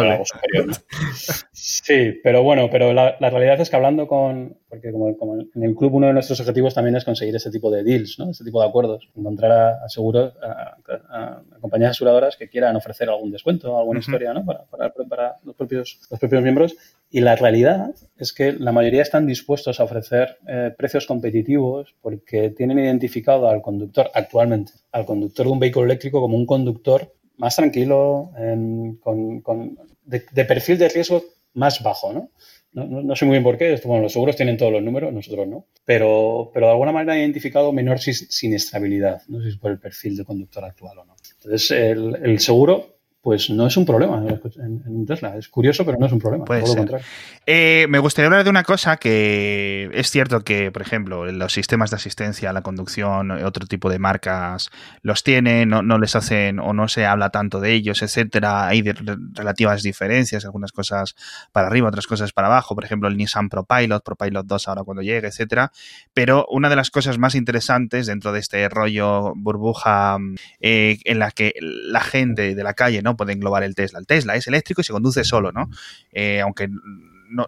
Sí, pero bueno, pero la, realidad es que hablando con, porque como, en el club uno de nuestros objetivos también es conseguir ese tipo de deals, ¿no? Este tipo de acuerdos, encontrar a, seguros, a, compañías aseguradoras que quieran ofrecer algún descuento, alguna historia, ¿no? Para, para, los, propios, los propios miembros. Y la realidad es que la mayoría están dispuestos a ofrecer eh, precios competitivos porque tienen identificado al conductor actualmente al conductor de un vehículo eléctrico como un conductor más tranquilo, con, de, perfil de riesgo más bajo, ¿no? No, sé muy bien por qué. Bueno, los seguros tienen todos los números, nosotros no. Pero, pero de alguna manera ha identificado menor sinestabilidad. No sé si es por el perfil de conductor actual o no. Entonces, el seguro pues no es un problema en, un Tesla. Es curioso, pero no es un problema. Eh, me gustaría hablar de una cosa que es cierto que, por ejemplo, los sistemas de asistencia a la conducción, otro tipo de marcas los tienen, no, les hacen o no se habla tanto de ellos, etcétera. Hay relativas diferencias, algunas cosas para arriba, otras cosas para abajo. Por ejemplo, el Nissan ProPilot, ProPilot 2 ahora cuando llegue, etcétera. Pero una de las cosas más interesantes dentro de este rollo burbuja eh, en la que la gente de la calle no puede englobar el Tesla. El Tesla es eléctrico y se conduce solo, ¿no? Eh, aunque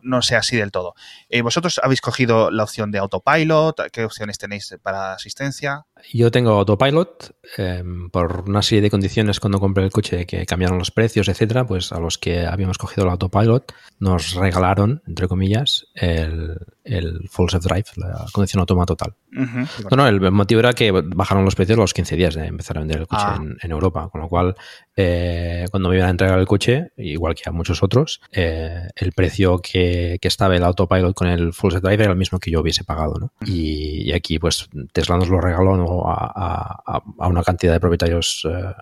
no, sea así del todo. Eh, ¿Vosotros habéis cogido la opción de autopilot? ¿Qué opciones tenéis para asistencia? Yo tengo autopilot em, por una serie de condiciones cuando compré el coche que cambiaron los precios, etcétera, pues a los que habíamos cogido el autopilot nos regalaron, entre comillas, el, el full self drive, la condición automática total. No, no, el motivo era que bajaron los precios los 15 días de empezar a vender el coche ah. en, Europa, con lo cual eh, cuando me iban a entregar el coche, igual que a muchos otros, eh, el precio que, estaba el autopilot con el full self drive era el mismo que yo hubiese pagado, ¿no? Y, aquí pues Tesla nos lo regaló a, una cantidad de propietarios eh,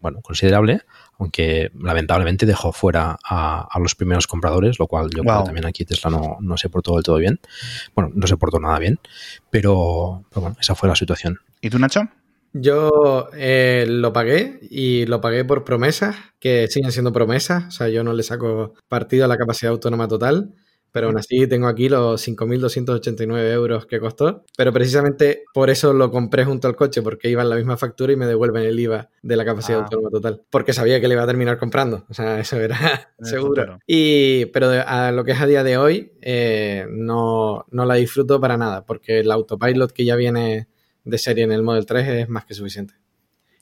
bueno, considerable, aunque lamentablemente dejó fuera a, los primeros compradores, lo cual yo creo que también aquí Tesla no, no se portó del todo bien. Bueno, no se portó nada bien, pero, bueno, esa fue la situación. ¿Y tú, Nacho? Yo eh, lo pagué y lo pagué por promesas, que siguen siendo promesas, o sea, yo no le saco partido a la capacidad autónoma total pero aún así tengo aquí los 5.289 euros que costó. Pero precisamente por eso lo compré junto al coche, porque iba en la misma factura y me devuelven el IVA de la capacidad ah. autónoma total. Porque sabía que le iba a terminar comprando. O sea, eso era seguro. Y, pero a lo que es a día de hoy, eh, no, no la disfruto para nada, porque el autopilot que ya viene de serie en el Model 3 es más que suficiente.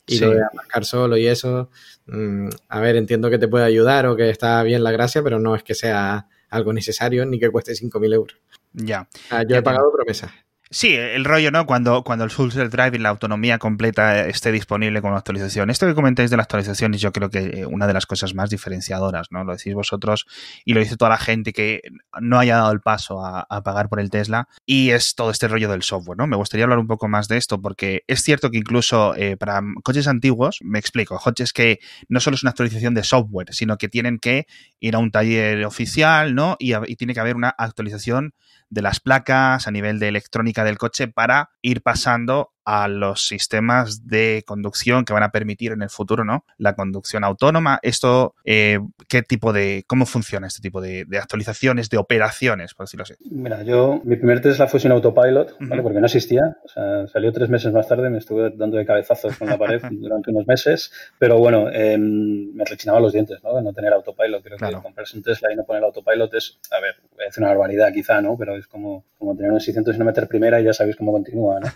Y lo de marcar solo y eso, mm, a ver, entiendo que te puede ayudar o que está bien la gracia, pero no es que sea algo necesario ni que cueste 5.000 euros. Ya. yo he pagado promesas. Sí, el rollo, ¿no? Cuando, cuando el Self Drive y la autonomía completa esté disponible con la actualización. Esto que comentáis de la actualización es yo creo que eh, una de las cosas más diferenciadoras, ¿no? Lo decís vosotros y lo dice toda la gente que no haya dado el paso a, pagar por el Tesla y es todo este rollo del software, ¿no? Me gustaría hablar un poco más de esto porque es cierto que incluso eh, para coches antiguos, me explico, coches que no solo es una actualización de software, sino que tienen que ir a un taller oficial, ¿no? Y, y tiene que haber una actualización de las placas, a nivel de electrónica del coche, para ir pasando a los sistemas de conducción que van a permitir en el futuro, ¿no? La conducción autónoma. Esto, eh, ¿qué tipo de, cómo funciona este tipo de, actualizaciones, de operaciones, por decirlo así? Mira, yo, mi primer Tesla fue sin autopilot, ¿vale? Porque no existía. O sea, salió tres meses más tarde, me estuve dando de cabezazos con la pared durante unos meses, pero bueno, em, me rechinaba los dientes, ¿no? De no tener autopilot. Creo que comprarse un Tesla y no poner autopilot es, a ver, es una barbaridad quizá, ¿no? Pero es como, como tener un 600 y no meter primera y ya sabéis cómo continúa, ¿no?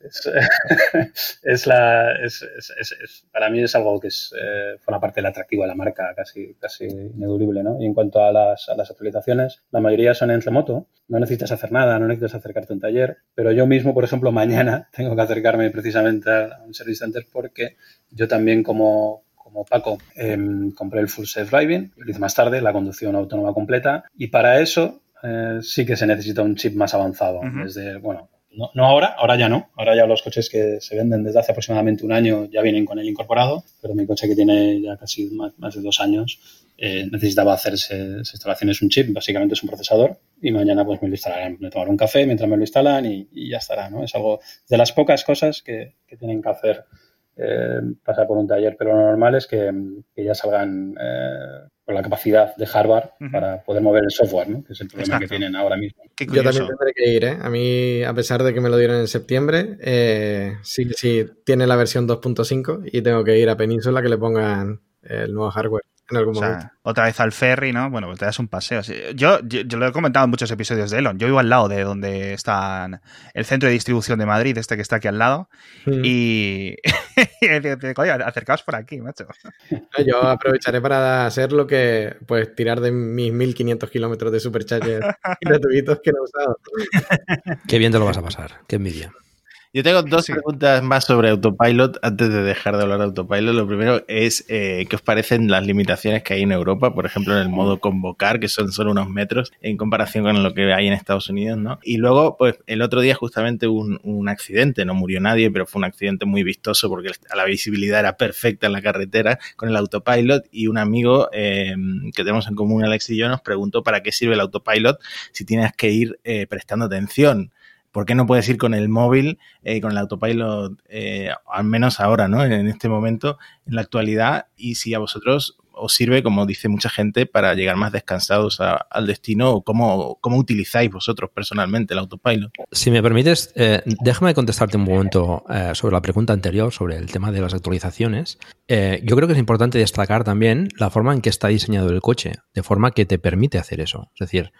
es, la, es, para mí es algo que es, eh, una parte del atractivo de la marca, casi, casi ineludible, ¿no? Y en cuanto a las, a las actualizaciones, la mayoría son en remoto, no necesitas hacer nada, no necesitas acercarte a un taller, pero yo mismo, por ejemplo, mañana tengo que acercarme precisamente a un service center porque yo también como, como Paco, em, compré el Full Safe Driving, lo hice más tarde, la conducción autónoma completa, y para eso eh, sí que se necesita un chip más avanzado. Desde, bueno, no, no, ahora, ahora ya no. Ahora ya los coches que se venden desde hace aproximadamente un año ya vienen con el incorporado, pero mi coche que tiene ya casi más, de dos años eh, necesitaba hacerse instalaciones un chip, básicamente es un procesador, y mañana pues me lo instalarán. Me tomar un café mientras me lo instalan y, ya estará, ¿no? Es algo de las pocas cosas que, que tienen que hacer eh, pasar por un taller, pero lo normal es que, ya salgan eh, con la capacidad de hardware para poder mover el software, ¿no? que es el problema que tienen ahora mismo. Yo también tendré que ir, ¿eh? A mí, a pesar de que me lo dieron en septiembre, eh, sí, sí tiene la versión 2.5 y tengo que ir a Península que le pongan el nuevo hardware en algún momento otra vez al ferry, ¿no? Bueno, pues te das un paseo. Yo, yo, lo he comentado en muchos episodios de Elon. Yo vivo al lado de donde está el centro de distribución de Madrid, este que está aquí al lado. Mm. Y. Oye, acercaos por aquí, macho. Yo aprovecharé para hacer lo que. Pues tirar de mis 1500 kilómetros de supercharger gratuitos que no he usado. Qué bien te lo vas a pasar. Qué envidia. Yo tengo dos preguntas más sobre Autopilot antes de dejar de hablar de Autopilot. Lo primero es eh, qué os parecen las limitaciones que hay en Europa, por ejemplo, en el modo convocar, que son solo unos metros en comparación con lo que hay en Estados Unidos, ¿no? Y luego, pues el otro día justamente un, un accidente, no murió nadie, pero fue un accidente muy vistoso porque la visibilidad era perfecta en la carretera con el Autopilot y un amigo eh, que tenemos en común, Alex y yo, nos preguntó para qué sirve el Autopilot si tienes que ir eh, prestando atención. ¿Por qué no puedes ir con el móvil, eh, con el autopilot, eh, al menos ahora, ¿no? En este momento, en la actualidad, y si a vosotros os sirve, como dice mucha gente, para llegar más descansados al destino o cómo, cómo, utilizáis vosotros personalmente el autopilot. Si me permites, eh, déjame contestarte un momento eh, sobre la pregunta anterior, sobre el tema de las actualizaciones. Eh, yo creo que es importante destacar también la forma en que está diseñado el coche, de forma que te permite hacer eso. Es decir,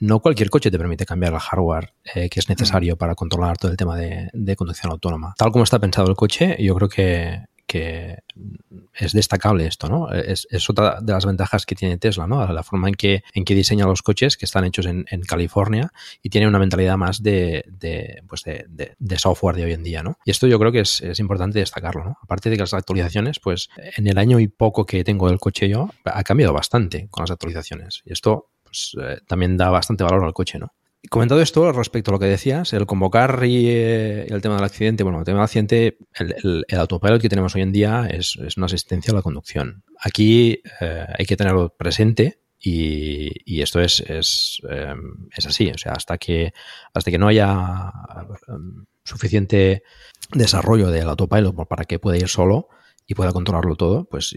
no cualquier coche te permite cambiar el hardware que es necesario mm. para controlar todo el tema de, de conducción autónoma. Tal como está pensado el coche, yo creo que que es destacable esto, ¿no? Es, otra de las ventajas que tiene Tesla, ¿no? La forma en que, en que diseña los coches que están hechos en, California y tiene una mentalidad más de, pues de, software de hoy en día, ¿no? Y esto yo creo que es, importante destacarlo, ¿no? Aparte de que las actualizaciones, pues en el año y poco que tengo del coche yo, ha cambiado bastante con las actualizaciones. Y esto pues, eh, también da bastante valor al coche, ¿no? Comentado esto respecto a lo que decías, el convocar y eh, el tema del accidente, bueno, el tema del accidente, el, autopilot que tenemos hoy en día es, una asistencia a la conducción. Aquí eh, hay que tenerlo presente y, esto es, es, em, es, así. O sea, hasta que, hasta que no haya em, suficiente desarrollo del autopilot para que pueda ir solo y pueda controlarlo todo, pues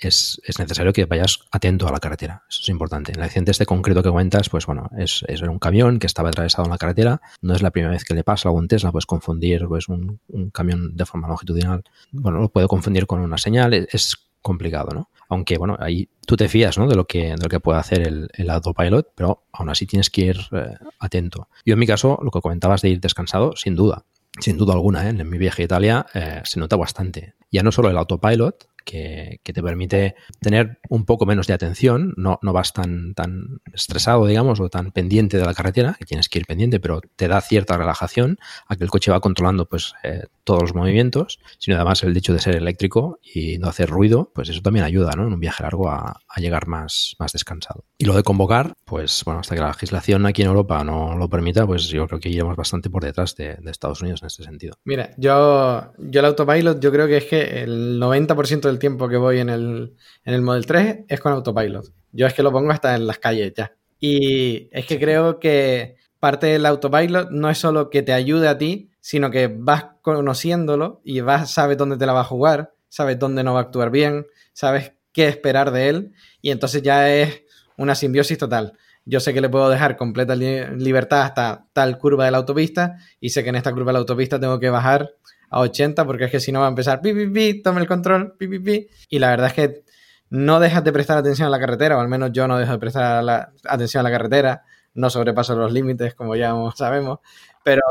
es, necesario que vayas atento a la carretera. Eso es importante. En el accidente este concreto que cuentas, pues bueno, es, es un camión que estaba atravesado en la carretera. No es la primera vez que le pasa a algún Tesla, puedes confundir pues, un, camión de forma longitudinal. Bueno, lo puede confundir con una señal. Es, complicado, ¿no? Aunque, bueno, ahí tú te fías, ¿no? De lo que, de lo que puede hacer el, el autopilot, pero aún así tienes que ir eh, atento. Yo en mi caso, lo que comentabas de ir descansado, sin duda. Sin duda alguna, ¿eh? en mi viaje a Italia eh, se nota bastante. Ya no solo el autopilot, que, te permite tener un poco menos de atención, no, no vas tan, tan estresado, digamos, o tan pendiente de la carretera, que tienes que ir pendiente, pero te da cierta relajación a que el coche va controlando pues eh, todos los movimientos, sino además el hecho de ser eléctrico y no hacer ruido, pues eso también ayuda, ¿no? En un viaje largo a, llegar más, más descansado. Y lo de convocar, pues bueno, hasta que la legislación aquí en Europa no lo permita, pues yo creo que iremos bastante por detrás de, de Estados Unidos en este sentido. Mira, yo, yo el autopilot, yo creo que es que el 90% del tiempo que voy en el, en el Model 3 es con autopilot. Yo es que lo pongo hasta en las calles ya. Y es que creo que parte del autopilot no es solo que te ayude a ti, sino que vas conociéndolo y vas, sabes dónde te la va a jugar, sabes dónde no va a actuar bien, sabes qué esperar de él y entonces ya es una simbiosis total. Yo sé que le puedo dejar completa libertad hasta tal curva de la autopista y sé que en esta curva de la autopista tengo que bajar a 80 porque es que si no va a empezar pi, pi, pi, tome el control, pi, pi, pi. Y la verdad es que no dejas de prestar atención a la carretera, o al menos yo no dejo de prestar atención a la carretera, no sobrepaso los límites, como ya sabemos, pero,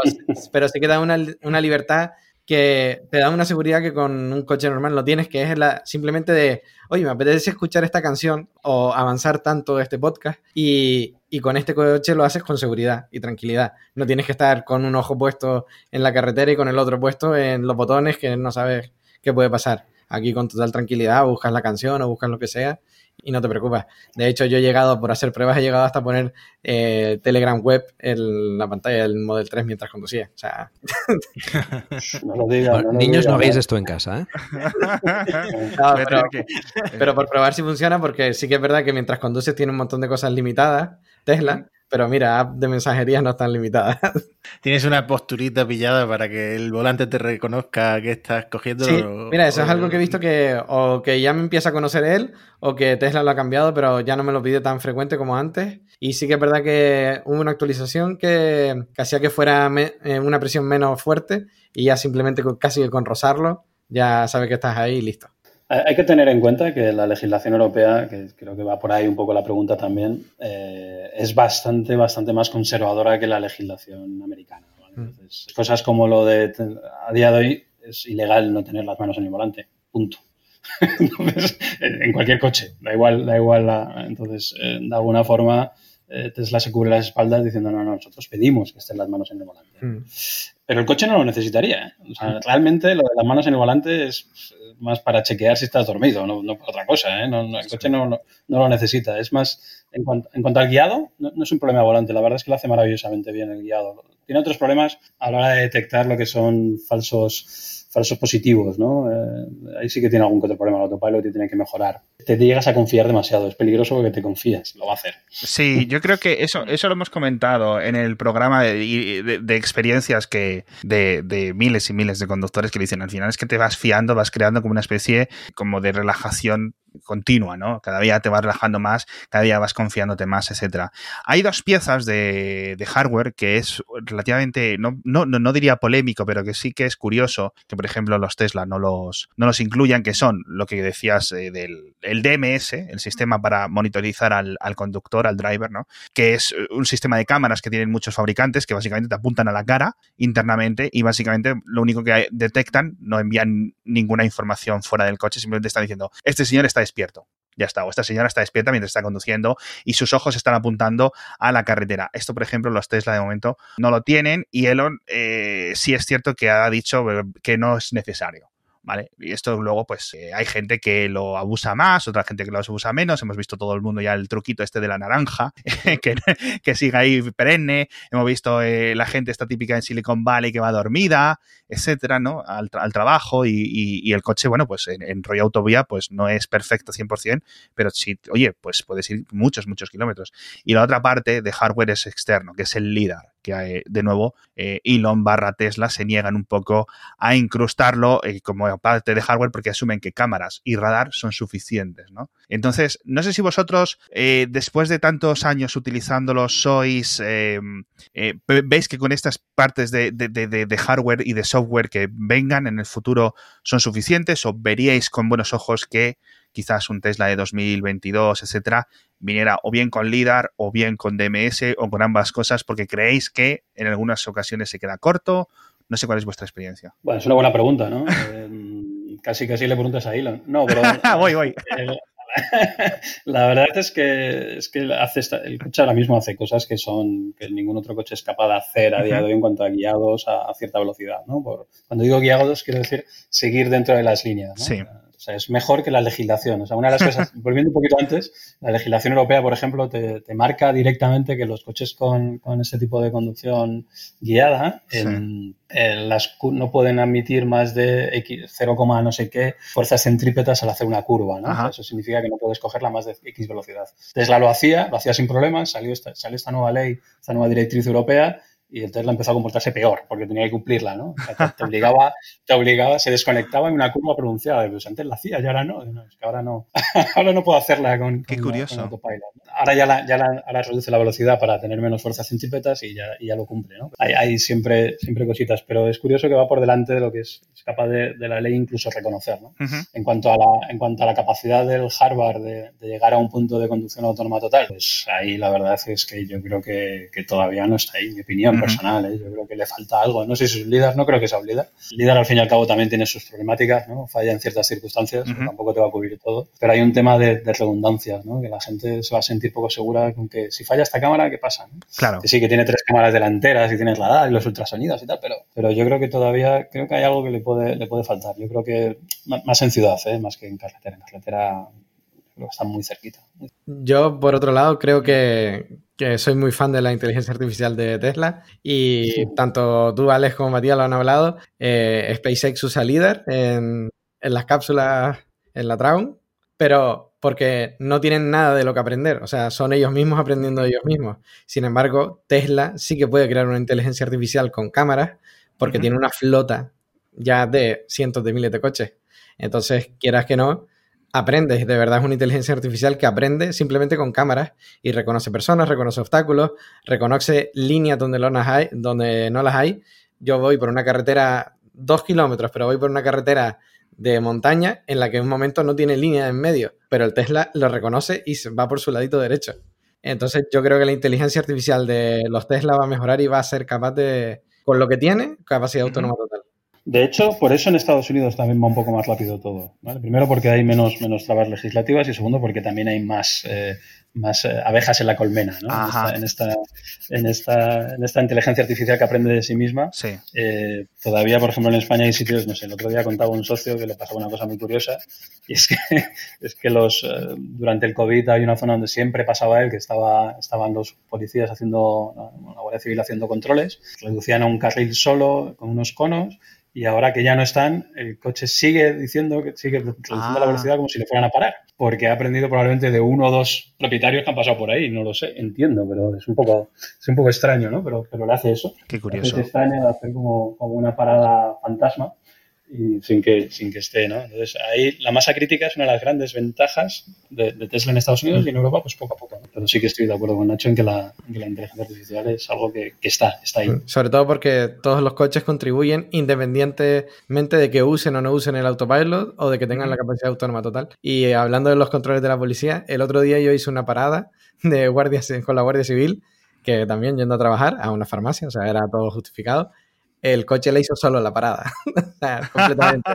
pero sí que da una, una libertad que te da una seguridad que con un coche normal no tienes, que es la, simplemente de, oye, me apetece escuchar esta canción o avanzar tanto este podcast y, y, con este coche lo haces con seguridad y tranquilidad. No tienes que estar con un ojo puesto en la carretera y con el otro puesto en los botones que no sabes qué puede pasar. Aquí con total tranquilidad buscas la canción o buscas lo que sea y no te preocupes. De hecho, yo he llegado, por hacer pruebas, he llegado hasta poner eh, Telegram Web en la pantalla del Model 3 mientras conducía. O sea... niños, no veis esto en casa, ¿eh? pero, por probar si funciona, porque sí que es verdad que mientras conduces tiene un montón de cosas limitadas, Tesla, pero mira, app de mensajería no están limitadas. Tienes una posturita pillada para que el volante te reconozca que estás cogiendo. Sí, mira, eso es algo que he visto que o que ya me empieza a conocer él o que Tesla lo ha cambiado, pero ya no me lo pide tan frecuente como antes. Y sí que es verdad que hubo una actualización que, hacía que fuera eh, una presión menos fuerte y ya simplemente casi con rozarlo ya sabe que estás ahí y listo. Hay que tener en cuenta que la legislación europea, que creo que va por ahí un poco la pregunta también, eh, es bastante, bastante más conservadora que la legislación americana. Mm. Entonces, cosas como lo de a día de hoy es ilegal no tener las manos en el volante. Punto. entonces, en cualquier coche, da igual, da igual. La, entonces, eh, de alguna forma, eh, Tesla se cubre las espaldas diciendo, no, no, nosotros pedimos que estén las manos en el volante. Mm. Pero el coche no lo necesitaría. O sea, realmente lo de las manos en el volante es más para chequear si estás dormido, no, no otra cosa. ¿eh? el coche no, no, lo necesita. Es más, en cuanto, en cuanto al guiado, no, es un problema volante. La verdad es que lo hace maravillosamente bien el guiado. Tiene otros problemas a la hora de detectar lo que son falsos falsos positivos, ¿no? Eh, ahí sí que tiene algún otro problema el autopilot y tiene que mejorar. Te, llegas a confiar demasiado, es peligroso porque te confías, lo va a hacer. Sí, yo creo que eso, eso lo hemos comentado en el programa de, experiencias que de, miles y miles de conductores que dicen al final es que te vas fiando, vas creando como una especie como de relajación continua, ¿no? Cada día te vas relajando más, cada día vas confiándote más, etcétera. Hay dos piezas de, hardware que es relativamente, no, no, no, diría polémico, pero que sí que es curioso que, por ejemplo, los Tesla no los, no los incluyan, que son lo que decías eh, del el DMS, el sistema para monitorizar al, conductor, al driver, ¿no? Que es un sistema de cámaras que tienen muchos fabricantes que básicamente te apuntan a la cara internamente y básicamente lo único que detectan, no envían ninguna información fuera del coche, simplemente están diciendo, este señor está despierto. Ya está, o esta señora está despierta mientras está conduciendo y sus ojos están apuntando a la carretera. Esto, por ejemplo, los Tesla de momento no lo tienen y Elon eh, sí es cierto que ha dicho que no es necesario. ¿Vale? Y esto luego, pues eh, hay gente que lo abusa más, otra gente que lo abusa menos. Hemos visto todo el mundo ya el truquito este de la naranja, que, que sigue ahí perenne. Hemos visto eh, la gente esta típica en Silicon Valley que va dormida, etcétera, ¿no? Al, trabajo y, el coche, bueno, pues en, en, rollo autovía, pues no es perfecto 100%, pero sí, oye, pues puedes ir muchos, muchos kilómetros. Y la otra parte de hardware es externo, que es el LIDAR que de nuevo eh, Elon barra Tesla se niegan un poco a incrustarlo eh, como parte de hardware porque asumen que cámaras y radar son suficientes, ¿no? Entonces, no sé si vosotros, eh, después de tantos años utilizándolo, sois, veis que con estas partes de, de, hardware y de software que vengan en el futuro son suficientes o veríais con buenos ojos que quizás un Tesla de 2022, etcétera, viniera o bien con LIDAR o bien con DMS o con ambas cosas porque creéis que en algunas ocasiones se queda corto. No sé cuál es vuestra experiencia. Bueno, es una buena pregunta, ¿no? Eh, casi casi le preguntas a Elon. No, pero... voy, voy. La verdad es que, es que hace el coche ahora mismo hace cosas que son que ningún otro coche es capaz de hacer a día de hoy en cuanto a guiados a, cierta velocidad. ¿no? Por, cuando digo guiados, quiero decir seguir dentro de las líneas. ¿no? Sí sea, es mejor que la legislación. O sea, una de las cosas, volviendo un poquito antes, la legislación europea, por ejemplo, te, marca directamente que los coches con, con ese tipo de conducción guiada en, las, no pueden admitir más de 0, no sé qué fuerzas centrípetas al hacer una curva. ¿no? eso significa que no puedes cogerla más de X velocidad. Tesla lo hacía, lo hacía sin problemas, salió esta, salió esta nueva ley, esta nueva directriz europea y el Tesla empezó a comportarse peor porque tenía que cumplirla, ¿no? te, obligaba, te obligaba, se desconectaba en una curva pronunciada. Pues antes la hacía y ahora no. es que ahora no, ahora no puedo hacerla con, Qué curioso. autopilot. Ahora ya, la, ya la, ahora reduce la velocidad para tener menos fuerzas centrípetas y ya, y ya lo cumple, ¿no? Hay, hay, siempre, siempre cositas, pero es curioso que va por delante de lo que es, capaz de, de, la ley incluso reconocer, ¿no? en, cuanto a la, en cuanto a la capacidad del hardware de, de, llegar a un punto de conducción autónoma total, pues ahí la verdad es que yo creo que, que todavía no está ahí, mi opinión personal. ¿eh? Yo creo que le falta algo. No sé si es un líder, no creo que sea un líder. El líder, al fin y al cabo, también tiene sus problemáticas, ¿no? Falla en ciertas circunstancias, tampoco te va a cubrir todo. Pero hay un tema de, de, redundancias, ¿no? Que la gente se va a sentir poco segura con que si falla esta cámara, ¿qué pasa? Claro. Que sí, que tiene tres cámaras delanteras y tienes la DAD y los ultrasonidos y tal, pero, pero yo creo que todavía, creo que hay algo que le puede, le puede faltar. Yo creo que más en ciudad, ¿eh? Más que en carretera. En carretera están muy cerquita. Yo, por otro lado, creo que, que soy muy fan de la inteligencia artificial de Tesla y sí. tanto tú, Alex, como Matías lo han hablado. Eh, SpaceX usa líder en, en, las cápsulas en la Traun, pero porque no tienen nada de lo que aprender, o sea, son ellos mismos aprendiendo de ellos mismos. Sin embargo, Tesla sí que puede crear una inteligencia artificial con cámaras porque uh -huh. tiene una flota ya de cientos de miles de coches. Entonces, quieras que no, aprendes, de verdad es una inteligencia artificial que aprende simplemente con cámaras y reconoce personas, reconoce obstáculos, reconoce líneas donde, no las hay, donde no las hay. Yo voy por una carretera dos kilómetros, pero voy por una carretera de montaña en la que en un momento no tiene línea en medio, pero el Tesla lo reconoce y va por su ladito derecho. Entonces yo creo que la inteligencia artificial de los Tesla va a mejorar y va a ser capaz de, con lo que tiene, capacidad uh -huh. autónoma total. De hecho, por eso en Estados Unidos también va un poco más rápido todo. ¿vale? Primero porque hay menos, menos trabas legislativas y segundo porque también hay más, eh, más eh, abejas en la colmena. ¿no? En, esta, en, esta, en, esta, inteligencia artificial que aprende de sí misma. Sí. Eh, todavía, por ejemplo, en España hay sitios, no sé, el otro día contaba un socio que le pasaba una cosa muy curiosa y es que, es que los, eh, durante el COVID hay una zona donde siempre pasaba él, que estaba, estaban los policías haciendo, la Guardia Civil haciendo controles, reducían a un carril solo con unos conos y ahora que ya no están, el coche sigue diciendo que sigue reduciendo ah. la velocidad como si le fueran a parar, porque ha aprendido probablemente de uno o dos propietarios que han pasado por ahí, no lo sé, entiendo, pero es un poco, es un poco extraño, ¿no? Pero, pero le hace eso. Qué curioso. Es extraño hacer como, como una parada fantasma y sin que, sin que esté, ¿no? Entonces, ahí la masa crítica es una de las grandes ventajas de, de Tesla en Estados Unidos y en Europa, pues poco a poco. ¿no? Pero sí que estoy de acuerdo con Nacho en que la, en que la inteligencia artificial es algo que, que, está, está ahí. Sobre todo porque todos los coches contribuyen independientemente de que usen o no usen el autopilot o de que tengan la capacidad autónoma total. Y hablando de los controles de la policía, el otro día yo hice una parada de guardias con la Guardia Civil, que también yendo a trabajar a una farmacia, o sea, era todo justificado el coche le hizo solo la parada. completamente.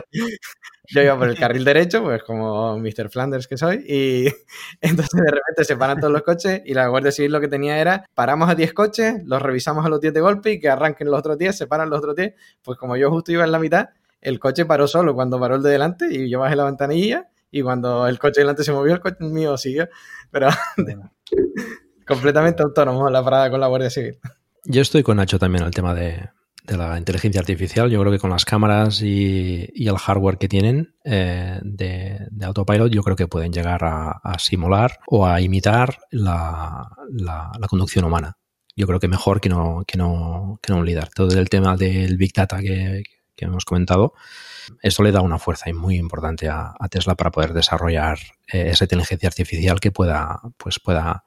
Yo iba por el carril derecho, pues como Mr. Flanders que soy, y entonces de repente se paran todos los coches y la Guardia Civil lo que tenía era, paramos a 10 coches, los revisamos a los 10 de golpe y que arranquen los otros 10, se paran los otros 10, pues como yo justo iba en la mitad, el coche paró solo cuando paró el de delante y yo bajé la ventanilla y cuando el coche delante se movió, el coche mío siguió, pero completamente autónomo la parada con la Guardia Civil. Yo estoy con Nacho también el tema de, de la inteligencia artificial. Yo creo que con las cámaras y, y el hardware que tienen eh, de, de, autopilot, yo creo que pueden llegar a, simular o a imitar la, la, conducción humana. Yo creo que mejor que no, que no, que no un líder. Todo el tema del Big Data que, que hemos comentado, esto le da una fuerza muy importante a, a Tesla para poder desarrollar eh, esa inteligencia artificial que pueda, pues pueda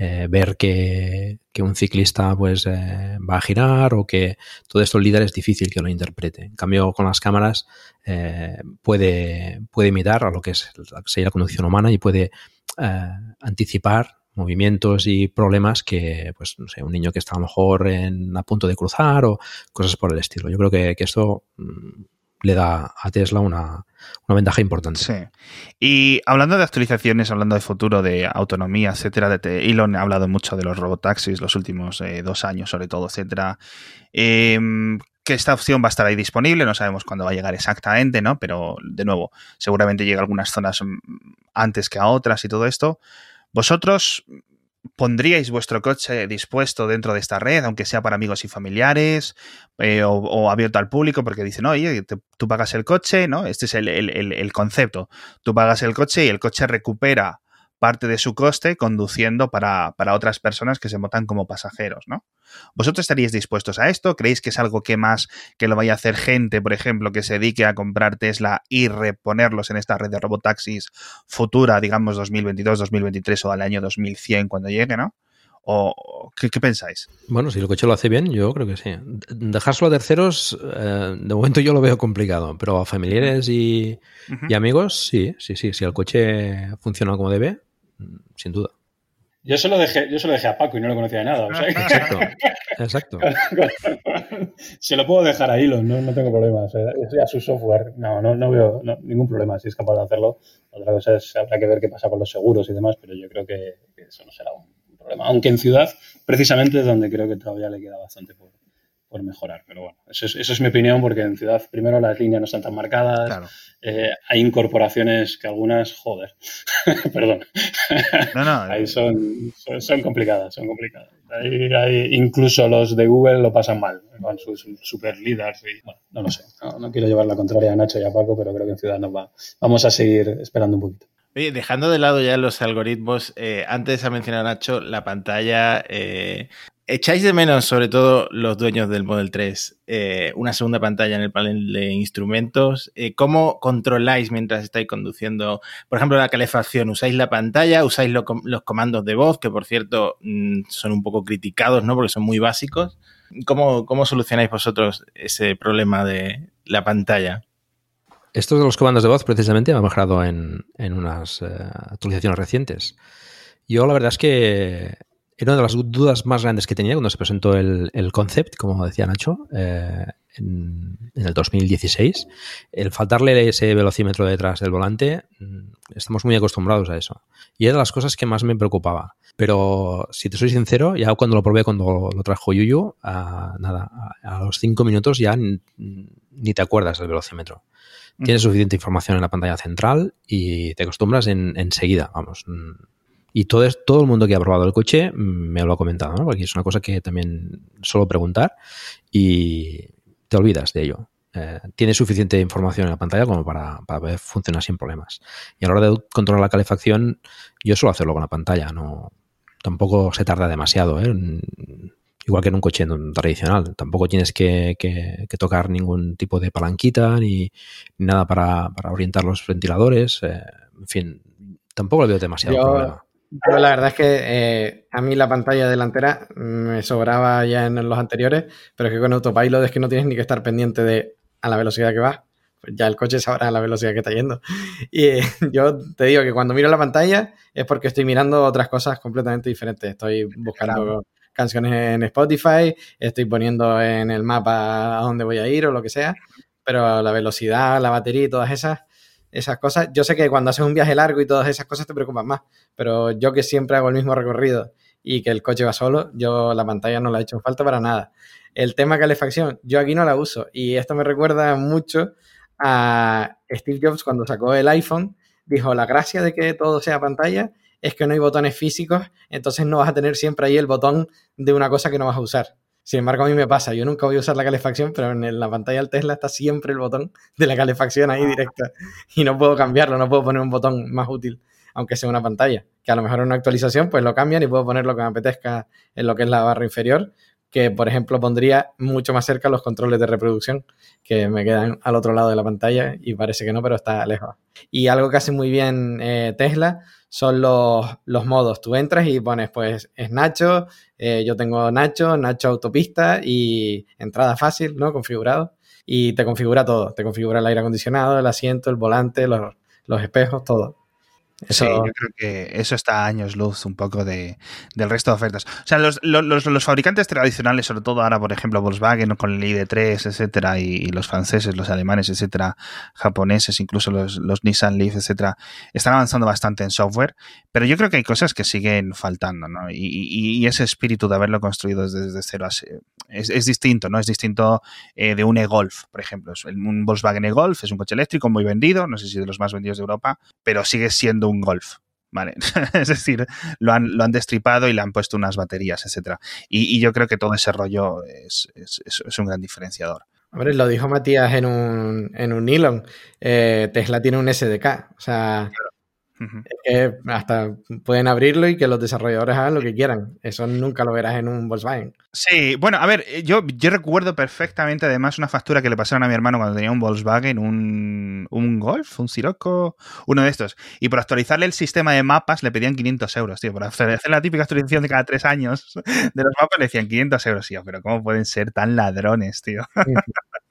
eh, ver que, que, un ciclista pues eh, va a girar o que todo esto el líder es difícil que lo interprete. En cambio, con las cámaras eh, puede, puede imitar a lo que es la conducción humana y puede anticipar movimientos y problemas que, pues, no sé, un niño que está a lo mejor en, a punto de cruzar o cosas por el estilo. Yo creo que, que esto mm, le da a Tesla una, una ventaja importante. Sí. Y hablando de actualizaciones, hablando de futuro, de autonomía, etcétera, de Elon ha hablado mucho de los robotaxis los últimos eh, dos años, sobre todo, etcétera. Eh, que esta opción va a estar ahí disponible, no sabemos cuándo va a llegar exactamente, ¿no? Pero, de nuevo, seguramente llega a algunas zonas antes que a otras y todo esto. ¿Vosotros ¿Pondríais vuestro coche dispuesto dentro de esta red, aunque sea para amigos y familiares, eh, o, abierto al público? Porque dicen, oye, tú pagas el coche, ¿no? Este es el, el, el, concepto. Tú pagas el coche y el coche recupera parte de su coste conduciendo para, para otras personas que se montan como pasajeros, ¿no? ¿Vosotros estaríais dispuestos a esto? ¿Creéis que es algo que más que lo vaya a hacer gente, por ejemplo, que se dedique a comprar Tesla y reponerlos en esta red de robotaxis futura, digamos 2022, 2023 o al año 2100 cuando llegue, ¿no? ¿O qué, pensáis? Bueno, si el coche lo hace bien, yo creo que sí. Dejárselo a terceros, eh, de momento yo lo veo complicado, pero a familiares y, y, amigos, sí, sí, sí. Si el coche funciona como debe, sin duda. Yo se lo dejé, yo se lo dejé a Paco y no lo conocía de nada. Exacto. Exacto. se lo puedo dejar a Elon, no, no tengo problemas. a su software, no, no, no veo ningún problema si es capaz de hacerlo. Otra cosa es, habrá que ver qué pasa con los seguros y demás, pero yo creo que, eso no será un problema. Aunque en ciudad, precisamente es donde creo que todavía le queda bastante por, por mejorar. Pero bueno, eso es, eso es, mi opinión, porque en ciudad, primero, las líneas no están tan marcadas. Eh, hay incorporaciones que algunas, joder, perdón. No, no. Ahí son, son, complicadas, son complicadas. Ahí, incluso los de Google lo pasan mal con sus super líderes. Y, bueno, no lo sé. No, quiero llevar la contraria a Nacho y a Paco, pero creo que en ciudad nos va. Vamos a seguir esperando un poquito. Oye, dejando de lado ya los algoritmos, eh, antes ha mencionado Nacho la pantalla. Eh, ¿Echáis de menos, sobre todo los dueños del Model 3, eh, una segunda pantalla en el panel de instrumentos? Eh, ¿Cómo controláis mientras estáis conduciendo, por ejemplo, la calefacción? ¿Usáis la pantalla? ¿Usáis los comandos de voz, que por cierto mm, son un poco criticados, ¿no? Porque son muy básicos. ¿Cómo, cómo solucionáis vosotros ese problema de la pantalla? Estos de los comandos de voz precisamente han mejorado en, unas eh, actualizaciones recientes. Yo la verdad es que era una de las dudas más grandes que tenía cuando se presentó el, el concept, como decía Nacho, eh, en, el 2016. El faltarle ese velocímetro detrás del volante, mm, estamos muy acostumbrados a eso. Y era de las cosas que más me preocupaba. Pero si te soy sincero, ya cuando lo probé, cuando lo trajo Yuyu, a, nada, a, los cinco minutos ya ni te acuerdas del velocímetro. Tienes suficiente información en la pantalla central y te acostumbras enseguida, vamos y todo, todo el mundo que ha probado el coche me lo ha comentado, ¿no? Porque es una cosa que también suelo preguntar y te olvidas de ello. Eh, tiene suficiente información en la pantalla como para, para poder funcionar sin problemas. Y a la hora de controlar la calefacción, yo suelo hacerlo con la pantalla, no tampoco se tarda demasiado, ¿eh? igual que en un coche tradicional. Tampoco tienes que, tocar ningún tipo de palanquita ni, nada para, orientar los ventiladores. Eh, en fin, tampoco le veo demasiado problema la verdad es que eh, a mí la pantalla delantera me sobraba ya en los anteriores, pero es que con Autopilot es que no tienes ni que estar pendiente de a la velocidad que vas. Pues ya el coche sabrá a la velocidad que está yendo. Y eh, yo te digo que cuando miro la pantalla es porque estoy mirando otras cosas completamente diferentes. Estoy buscando canciones en Spotify, estoy poniendo en el mapa a dónde voy a ir o lo que sea, pero la velocidad, la batería y todas esas esas cosas. Yo sé que cuando haces un viaje largo y todas esas cosas te preocupan más, pero yo que siempre hago el mismo recorrido y que el coche va solo, yo la pantalla no la he hecho falta para nada. El tema calefacción, yo aquí no la uso y esto me recuerda mucho a Steve Jobs cuando sacó el iPhone, dijo, la gracia de que todo sea pantalla es que no hay botones físicos, entonces no vas a tener siempre ahí el botón de una cosa que no vas a usar. Sin embargo, a mí me pasa, yo nunca voy a usar la calefacción, pero en la pantalla del Tesla está siempre el botón de la calefacción ahí directa y no puedo cambiarlo, no puedo poner un botón más útil, aunque sea una pantalla. Que a lo mejor en una actualización pues lo cambian y puedo poner lo que me apetezca en lo que es la barra inferior, que por ejemplo pondría mucho más cerca los controles de reproducción, que me quedan al otro lado de la pantalla y parece que no, pero está lejos. Y algo que hace muy bien eh, Tesla son los, los, modos. Tú entras y pones, pues, es Nacho, eh, yo tengo Nacho, Nacho autopista y entrada fácil, ¿no? Configurado. Y te configura todo. Te configura el aire acondicionado, el asiento, el volante, los, los espejos, todo. Sí, yo creo que eso está a años luz un poco de, del resto de ofertas. O sea, los, los, los, fabricantes tradicionales, sobre todo ahora, por ejemplo, Volkswagen con el ID3, etcétera, y, los franceses, los alemanes, etcétera, japoneses, incluso los, los Nissan Leaf, etcétera, están avanzando bastante en software, pero yo creo que hay cosas que siguen faltando, ¿no? Y, y, ese espíritu de haberlo construido desde, cero es, es, distinto, ¿no? Es distinto eh, de un e-Golf, por ejemplo. Un Volkswagen e-Golf es un coche eléctrico muy vendido, no sé si de los más vendidos de Europa, pero sigue siendo un golf. ¿vale? es decir, lo han, lo han destripado y le han puesto unas baterías, etcétera. Y, yo creo que todo ese rollo es, un gran diferenciador. Hombre, lo dijo Matías en un, en un nylon. Eh, Tesla tiene un SDK. O sea, Ujú. que hasta pueden abrirlo y que los desarrolladores hagan lo que quieran. Eso nunca lo verás en un Volkswagen. Sí, bueno, a ver, eh, yo, yo recuerdo perfectamente además una factura que le pasaron a mi hermano cuando tenía un Volkswagen, un, un Golf, un Sirocco, uno de estos. Y por actualizarle el sistema de mapas le pedían 500 euros, tío. Por hacer, la típica actualización de cada tres años de los mapas le decían 500 euros, tío. Pero ¿cómo pueden ser tan ladrones, tío?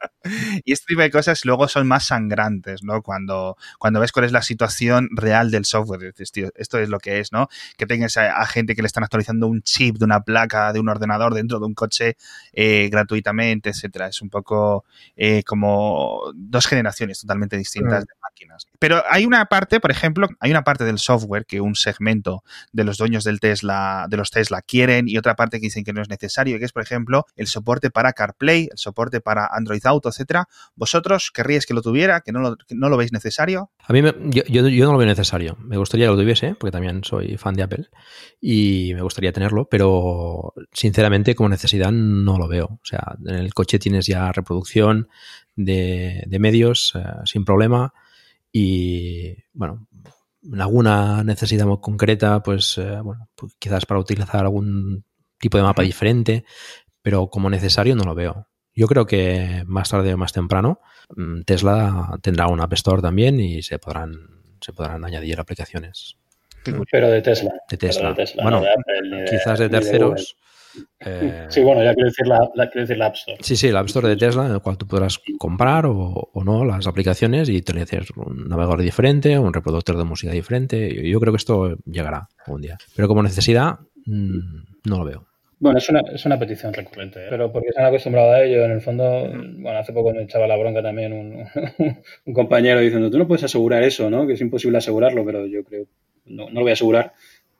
Y este tipo de cosas luego son más sangrantes, ¿no? Cuando, cuando ves cuál es la situación real del software, dices, tío, esto es lo que es, ¿no? Que tengas a, a gente que le están actualizando un chip de una placa, de un ordenador dentro de un coche eh, gratuitamente, etcétera. Es un poco eh, como dos generaciones totalmente distintas de máquinas. Pero hay una parte, por ejemplo, hay una parte del software que un segmento de los dueños del Tesla, de los Tesla quieren y otra parte que dicen que no es necesario, que es, por ejemplo, el soporte para CarPlay, el soporte para Android Auto, etcétera. ¿Vosotros querríais que lo tuviera, que no lo, que no lo veis necesario? A mí me- yo, yo- yo no lo veo necesario. Me gustaría que lo tuviese, porque también soy fan de Apple y me gustaría tenerlo, pero sinceramente como necesidad no lo veo. O sea, en el coche tienes ya reproducción de, de medios eh, sin problema y bueno, en alguna necesidad muy concreta, pues, eh, bueno, pues quizás para utilizar algún tipo de mapa diferente, pero como necesario no lo veo. Yo creo que más tarde o más temprano mm, Tesla tendrá un App Store también y se podrán, se podrán añadir aplicaciones Pero de Tesla. de Tesla. de Tesla, bueno, no de Apple, ni de- quizás de terceros. Eh, Sí, bueno, ya quiero decir la, la- quiero decir la App Store. Sí, sí, el App Store de Tesla, en el cual tú podrás comprar o, o no las aplicaciones y utilizar un navegador diferente, un reproductor de música diferente. Yo, yo creo que esto llegará algún día. Pero como necesidad, mm, no lo veo. Bueno, es una, es una petición recurrente, ¿eh? pero porque se han acostumbrado a ello. En el fondo, bueno, hace poco me echaba la bronca también un, un compañero diciendo, tú no puedes asegurar eso, ¿no? Que es imposible asegurarlo, pero yo creo, no, no lo voy a asegurar,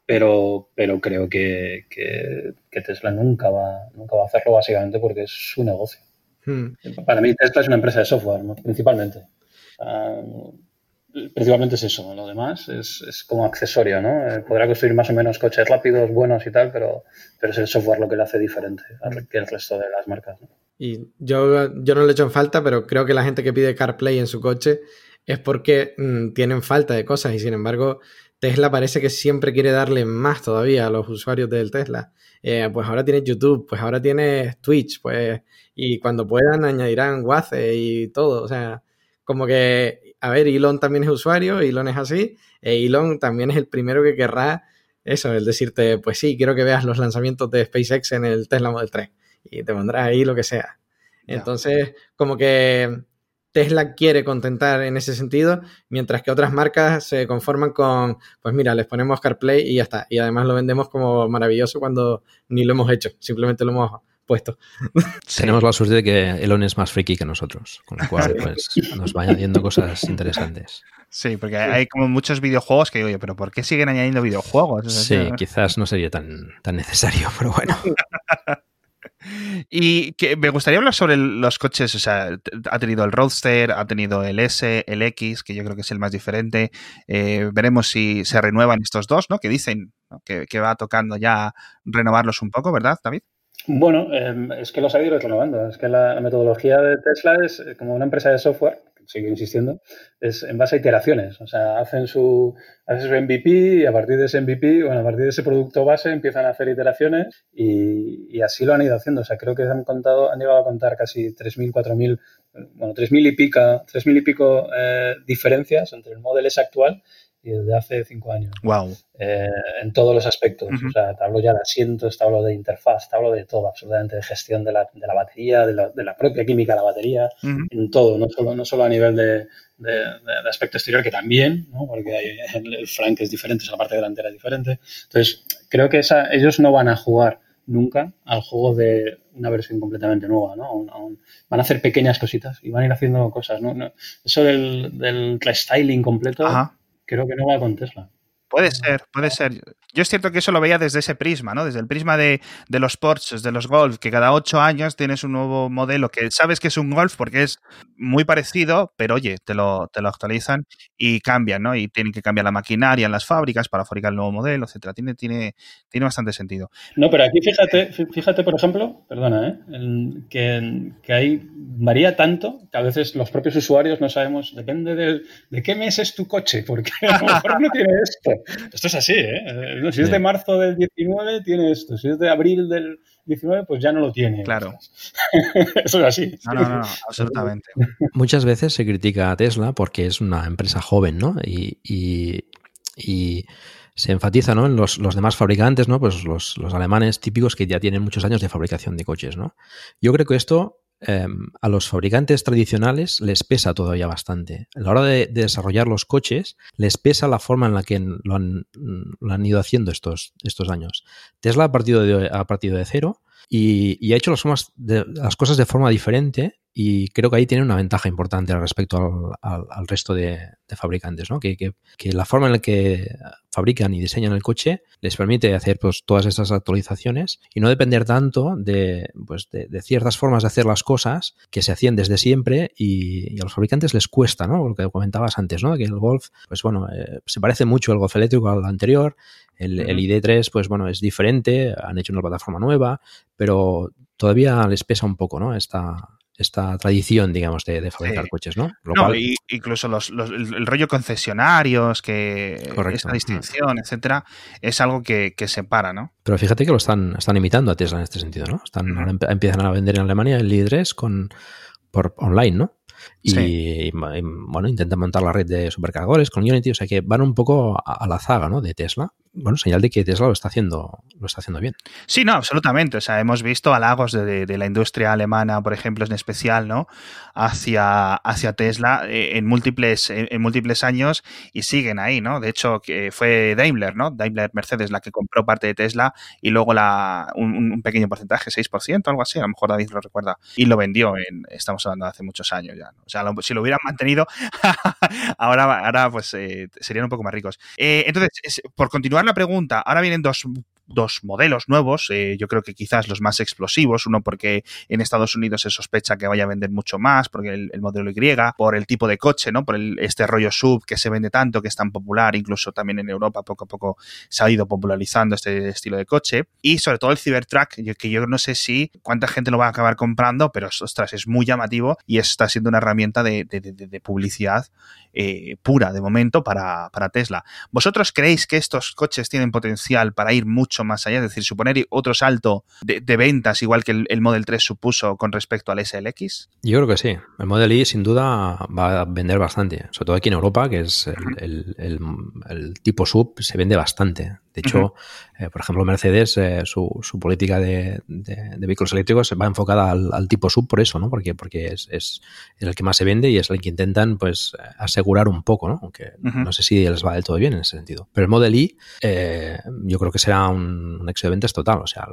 pero, pero creo que, que, que Tesla nunca va, nunca va a hacerlo básicamente porque es su negocio. Hmm. Para mí Tesla es una empresa de software, ¿no? principalmente. Ah, principalmente es eso, lo demás es, es como accesorio, ¿no? Eh, podrá construir más o menos coches rápidos, buenos y tal, pero, pero es el software lo que le hace diferente que el resto de las marcas. ¿no? Y yo, yo no le echo en falta, pero creo que la gente que pide CarPlay en su coche es porque mm, tienen falta de cosas y sin embargo Tesla parece que siempre quiere darle más todavía a los usuarios del Tesla. Eh, pues ahora tienes YouTube, pues ahora tienes Twitch, pues y cuando puedan añadirán Waze y todo. O sea, como que, a ver, Elon también es usuario, Elon es así, e Elon también es el primero que querrá eso, el decirte, pues sí, quiero que veas los lanzamientos de SpaceX en el Tesla Model 3 y te pondrás ahí lo que sea. Entonces, como que Tesla quiere contentar en ese sentido, mientras que otras marcas se conforman con, pues mira, les ponemos CarPlay y ya está. Y además lo vendemos como maravilloso cuando ni lo hemos hecho, simplemente lo hemos puesto. Tenemos la suerte de que Elon es más friki que nosotros, con lo cual pues, nos va añadiendo cosas interesantes. Sí, porque hay como muchos videojuegos que digo, oye, pero ¿por qué siguen añadiendo videojuegos? O sea, Sí, quizás no sería tan, tan necesario, pero bueno. Y que me gustaría hablar sobre los coches, o sea, ha tenido el Roadster, ha tenido el S, el X, que yo creo que es el más diferente. Eh, veremos si se renuevan estos dos, ¿no? Que dicen ¿no? Que, que va tocando ya renovarlos un poco, ¿verdad, David? Bueno, eh, es que los ha ido renovando. Es que la, metodología de Tesla es eh, como una empresa de software, sigo insistiendo, es en base a iteraciones. O sea, hacen su, hacen su MVP y a partir de ese MVP, bueno, a partir de ese producto base empiezan a hacer iteraciones y, así lo han ido haciendo. O sea, creo que han contado, han llegado a contar casi 3.000, 4.000, bueno, 3.000 y pico, 3.000 y pico eh, diferencias entre el Model S actual y el de hace cinco años Wow. eh, en todos los aspectos. O sea, te hablo ya de asientos, te hablo de interfaz, te hablo de todo, absolutamente de gestión de la, de la batería, de la, de la propia química de la batería, en todo, no solo, no solo a nivel de, aspecto exterior, que también, ¿no? porque hay- el, flank es diferente, la parte delantera es diferente. Entonces, creo que esa, ellos no van a jugar nunca al juego de una versión completamente nueva, ¿no? Van a hacer pequeñas cositas y van a ir haciendo cosas, ¿no? No- eso del, del restyling completo, Ajá. Creo que no va con Tesla. Puede ser, puede ser. Yo es cierto que eso lo veía desde ese prisma, ¿no? Desde el prisma de, de los Porsches, de los Golf, que cada ocho años tienes un nuevo modelo que sabes que es un Golf porque es muy parecido, pero oye, te lo, te lo actualizan y cambian, ¿no? Y tienen que cambiar la maquinaria en las fábricas para fabricar el nuevo modelo, etcétera. Tiene, tiene, tiene bastante sentido. No, pero aquí fíjate, fíjate, por ejemplo, perdona, ¿eh? que, que hay, varía tanto que a veces los propios usuarios no sabemos, depende de, de qué mes es tu coche, porque a lo mejor no tiene esto. Esto es así, ¿eh? Si es de marzo del 19, tiene esto. Si es de abril del 19, pues ya no lo tiene. Claro. Eso es así. No, no, no, absolutamente. Muchas veces se critica a Tesla porque es una empresa joven, ¿no? Y, y, se enfatiza ¿no? en los, los, demás fabricantes, ¿no? Pues los, los, alemanes típicos que ya tienen muchos años de fabricación de coches, ¿no? Yo creo que esto eh, a los fabricantes tradicionales les pesa todavía bastante. A la hora de, de, desarrollar los coches, les pesa la forma en la que lo han, ido haciendo estos, estos años. Tesla ha partido de, ha partido de cero y, ha hecho las cosas de forma diferente y creo que ahí tiene una ventaja importante respecto al, al, al resto de, de, fabricantes, ¿no? Que, que, que, la forma en la que fabrican y diseñan el coche les permite hacer pues, todas estas actualizaciones y no depender tanto de, pues, de, de ciertas formas de hacer las cosas que se hacían desde siempre y, y, a los fabricantes les cuesta, ¿no? Lo que comentabas antes, ¿no? Que el Golf, pues bueno, eh, se parece mucho el Golf eléctrico al anterior, el, el ID3, pues bueno, es diferente, han hecho una plataforma nueva, pero todavía les pesa un poco, ¿no? Esta, esta tradición, digamos, de, de fabricar sí. coches, ¿no? No cual... y, incluso los, los, el, el, rollo concesionarios, que Correcto. esta distinción, etcétera, es algo que, que, separa, ¿no? Pero fíjate que lo están, están imitando a Tesla en este sentido, ¿no? Están, uh -huh. empiezan a vender en Alemania el i3 con por online, ¿no? Y, sí. y, bueno, intentan montar la red de supercargadores con Unity, o sea que van un poco a, a la zaga, ¿no? De Tesla bueno, señal de que Tesla lo está haciendo, lo está haciendo bien. Sí, no, absolutamente. O sea, hemos visto halagos de, la industria alemana, por ejemplo, en especial, ¿no? Hacia, hacia Tesla eh, en múltiples, en, múltiples años y siguen ahí, ¿no? De hecho, que fue Daimler, ¿no? Daimler Mercedes la que compró parte de Tesla y luego la, un, un pequeño porcentaje, 6%, algo así, a lo mejor David lo recuerda, y lo vendió en, estamos hablando de hace muchos años ya. O sea, si lo hubieran mantenido, ahora, ahora pues eh, serían un poco más ricos. Eh, entonces, es, por continuar la pregunta, ahora vienen dos dos modelos nuevos, eh, yo creo que quizás los más explosivos, uno porque en Estados Unidos se sospecha que vaya a vender mucho más, porque el, el modelo Y, por el tipo de coche, ¿no? Por el, este rollo sub que se vende tanto, que es tan popular, incluso también en Europa poco a poco se ha ido popularizando este estilo de coche, y sobre todo el Cybertruck, que yo no sé si cuánta gente lo va a acabar comprando, pero ostras, es muy llamativo y está siendo una herramienta de, publicidad eh, pura de momento para Tesla. ¿Vosotros creéis que estos coches tienen potencial para ir mucho más allá, es decir, suponer otro salto de, de ventas igual que el, el, Model 3 supuso con respecto al SLX? Yo creo que sí. El Model Y sin duda va a vender bastante, sobre todo aquí en Europa, que es el, el, el tipo sub, se vende bastante. De hecho, uh -huh. eh, por ejemplo, Mercedes, eh, su, su, política de, de, de, vehículos eléctricos va enfocada al, al, tipo sub por eso, ¿no? Porque, porque es, es, el que más se vende y es el que intentan, pues, asegurar un poco, ¿no? Aunque uh -huh. no sé si les va del todo bien en ese sentido. Pero el Model Y, eh, yo creo que será un, un éxito de ventas total. O sea,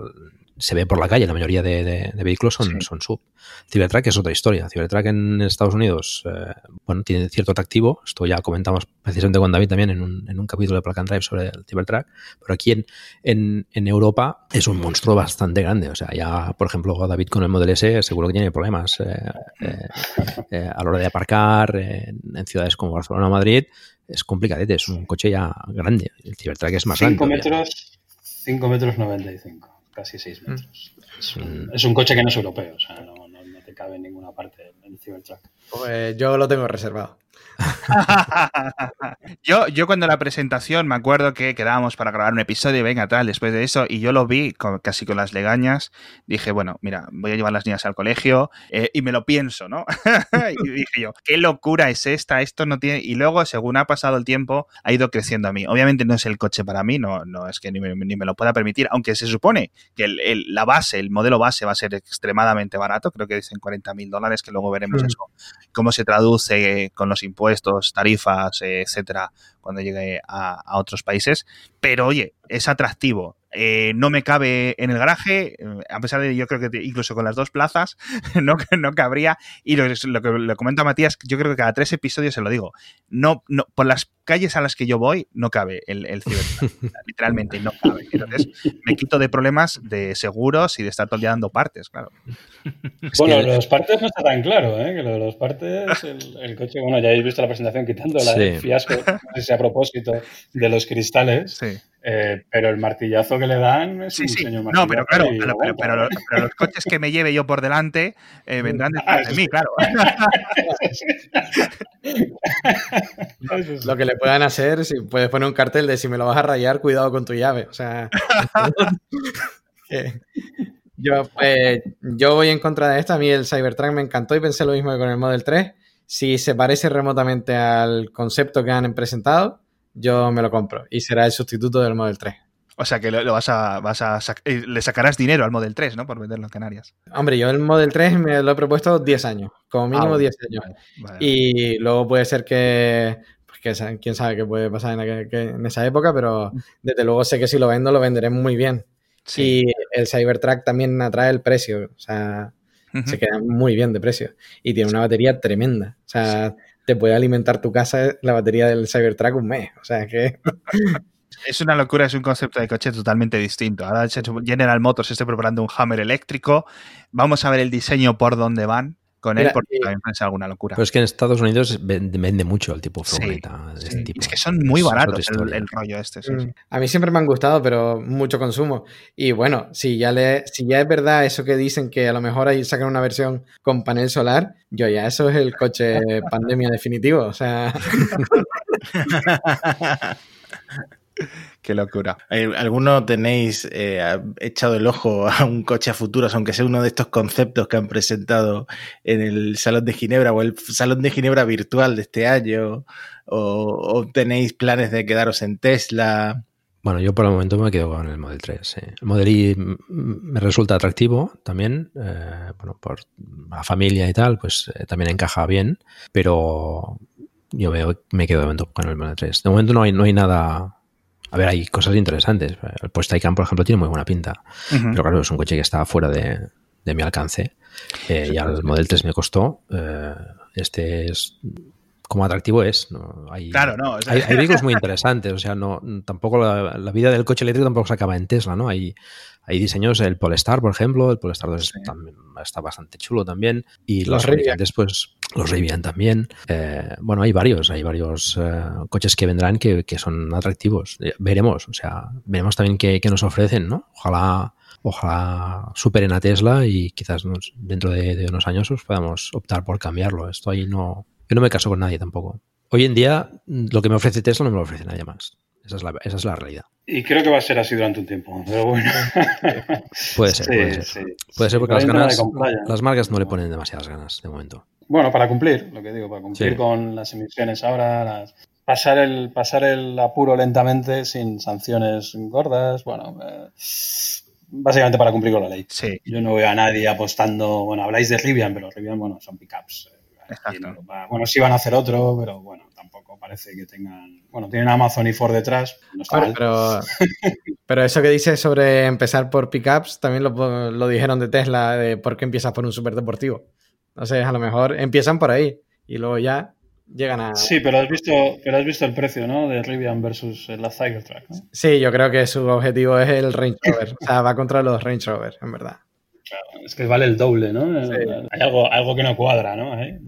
se ve por la calle, la mayoría de, de, de vehículos son, sí. son sub. Cybertruck es otra historia. Cybertruck en Estados Unidos, eh, bueno, tiene cierto atractivo. Esto ya comentamos precisamente con David también en un, en un capítulo de Plug and Drive sobre el Cybertruck. Pero aquí en, en, en, Europa es un monstruo bastante grande. O sea, ya, por ejemplo, David con el Model S seguro que tiene problemas eh, eh, eh a la hora de aparcar en, en ciudades como Barcelona o Madrid. Es complicadete, es un coche ya grande. El Cybertruck es más cinco grande. Metros, 5 metros 95 casi 6 mm. metros. Mm. Es, un, es, un, coche que no es europeo, o sea, no, no, no te cabe en ninguna parte el Cybertruck. Pues yo lo tengo reservado. yo, yo cuando la presentación me acuerdo que quedábamos para grabar un episodio, venga tal, después de eso, y yo lo vi con, casi con las legañas, dije, bueno, mira, voy a llevar las niñas al colegio eh, y me lo pienso, ¿no? y dije yo, qué locura es esta, esto no tiene... Y luego, según ha pasado el tiempo, ha ido creciendo a mí. Obviamente no es el coche para mí, no, no es que ni me, ni me lo pueda permitir, aunque se supone que el, el, la base, el modelo base va a ser extremadamente barato, creo que dicen 40 mil dólares, que luego veremos mm. eso, cómo se traduce con los impuestos, tarifas, etcétera, cuando llegue a, a, otros países. Pero oye, es atractivo. Eh, no me cabe en el garaje, eh, a pesar de yo creo que incluso con las dos plazas no, no cabría. Y lo, lo que lo comenta Matías, yo creo que cada tres episodios se lo digo. No, no, por las calles a las que yo voy no cabe el, el Literalmente no cabe. Entonces me quito de problemas de seguros y de estar todo el día dando partes, claro. bueno, los partes no está tan claro, ¿eh? Que lo de los partes, el, coche, bueno, ya habéis visto la presentación quitando la fiasco, no sé si a propósito de los cristales. Sí. Eh, pero el martillazo que le dan es un sí. No, pero claro, pero, los, coches que me lleve yo por delante eh, vendrán ah, detrás de mí, claro. lo que le puedan hacer, si puedes poner un cartel de si me lo vas a rayar, cuidado con tu llave. O sea. yo, pues, yo voy en contra de esto. A mí el Cybertruck me encantó y pensé lo mismo que con el Model 3. Si se parece remotamente al concepto que han presentado, yo me lo compro y será el sustituto del Model 3. O sea que lo, vas a, vas a eh, le sacarás dinero al Model 3, ¿no? Por venderlo en Canarias. Hombre, yo el Model 3 me lo he propuesto 10 años, como mínimo 10 ah, años. y luego puede ser que, pues que quién sabe qué puede pasar en, esa época, pero desde luego sé que si lo vendo, lo venderé muy bien. Y el Cybertruck también atrae el precio, o sea, se queda muy bien de precio. Y tiene una batería tremenda. O sea, te puede alimentar tu casa la batería del Cybertruck un mes. O sea que. Es una locura, es un concepto de coche totalmente distinto. Ahora General Motors está preparando un Hammer eléctrico. Vamos a ver el diseño por dónde van con él porque también es alguna locura. Pero es que en Estados Unidos vende, mucho el tipo furgoneta de este tipo. Es que son muy baratos el, rollo este. Mm. A mí siempre me han gustado, pero mucho consumo. Y bueno, si ya, le, si ya es verdad eso que dicen que a lo mejor ahí sacan una versión con panel solar, yo ya eso es el coche pandemia definitivo. O sea. Qué locura. ¿Alguno tenéis eh, echado el ojo a un coche a futuros, aunque sea uno de estos conceptos que han presentado en el Salón de Ginebra o el Salón de Ginebra virtual de este año? ¿O, tenéis planes de quedaros en Tesla? Bueno, yo por el momento me quedo con el Model 3. El Model I me resulta atractivo también. Eh, bueno, por la familia y tal, pues eh, también encaja bien. Pero yo veo, me quedo de momento con el Model 3. De momento no hay, no hay nada a ver, hay cosas interesantes. El Porsche Taycan, por ejemplo, tiene muy buena pinta. Pero claro, es un coche que está fuera de, mi alcance. Eh, y al Model 3 me costó. Eh, este es como atractivo es. Hay, claro, no. hay, vehículos muy interesantes. O sea, no, tampoco la, vida del coche eléctrico tampoco se acaba en Tesla, ¿no? Hay, hay diseños, el Polestar, por ejemplo, el Polestar 2 también, está bastante chulo también. Y los, los pues los Rivian también. Eh, bueno, hay varios, hay varios eh, coches que vendrán que, son atractivos. Eh, veremos, o sea, veremos también qué, nos ofrecen, ¿no? Ojalá, ojalá superen a Tesla y quizás dentro de, unos años pues, podamos optar por cambiarlo. Esto ahí no, yo no me caso con nadie tampoco. Hoy en día, lo que me ofrece Tesla no me lo ofrece nadie más. Esa es la, esa es la realidad. Y creo que va a ser así durante un tiempo, pero bueno. puede ser, puede ser. Puede ser porque las, ganas, las marcas no le ponen demasiadas ganas de momento. Bueno, para cumplir, lo que digo, para cumplir con las emisiones ahora, pasar, el, pasar el apuro lentamente sin sanciones gordas, bueno, eh, básicamente para cumplir con la ley. Sí. Yo no veo a nadie apostando, bueno, habláis de Rivian, pero Rivian, bueno, son pickups. Eh, bueno, sí van a hacer otro, pero bueno, tampoco parece que tengan. Bueno, tienen Amazon y Ford detrás. Pero, pero eso que dices sobre empezar por pickups, también lo, lo dijeron de Tesla, de por qué empiezas por un superdeportivo. No sé, a lo mejor empiezan por ahí y luego ya llegan a. Sí, pero has visto, pero has visto el precio, ¿no? De Rivian versus la Cybertruck, ¿no? Sí, yo creo que su objetivo es el Range Rover. o sea, va contra los Range Rover, en verdad es que vale el doble, ¿no? Hay algo, algo que no cuadra, ¿no? ¿Eh?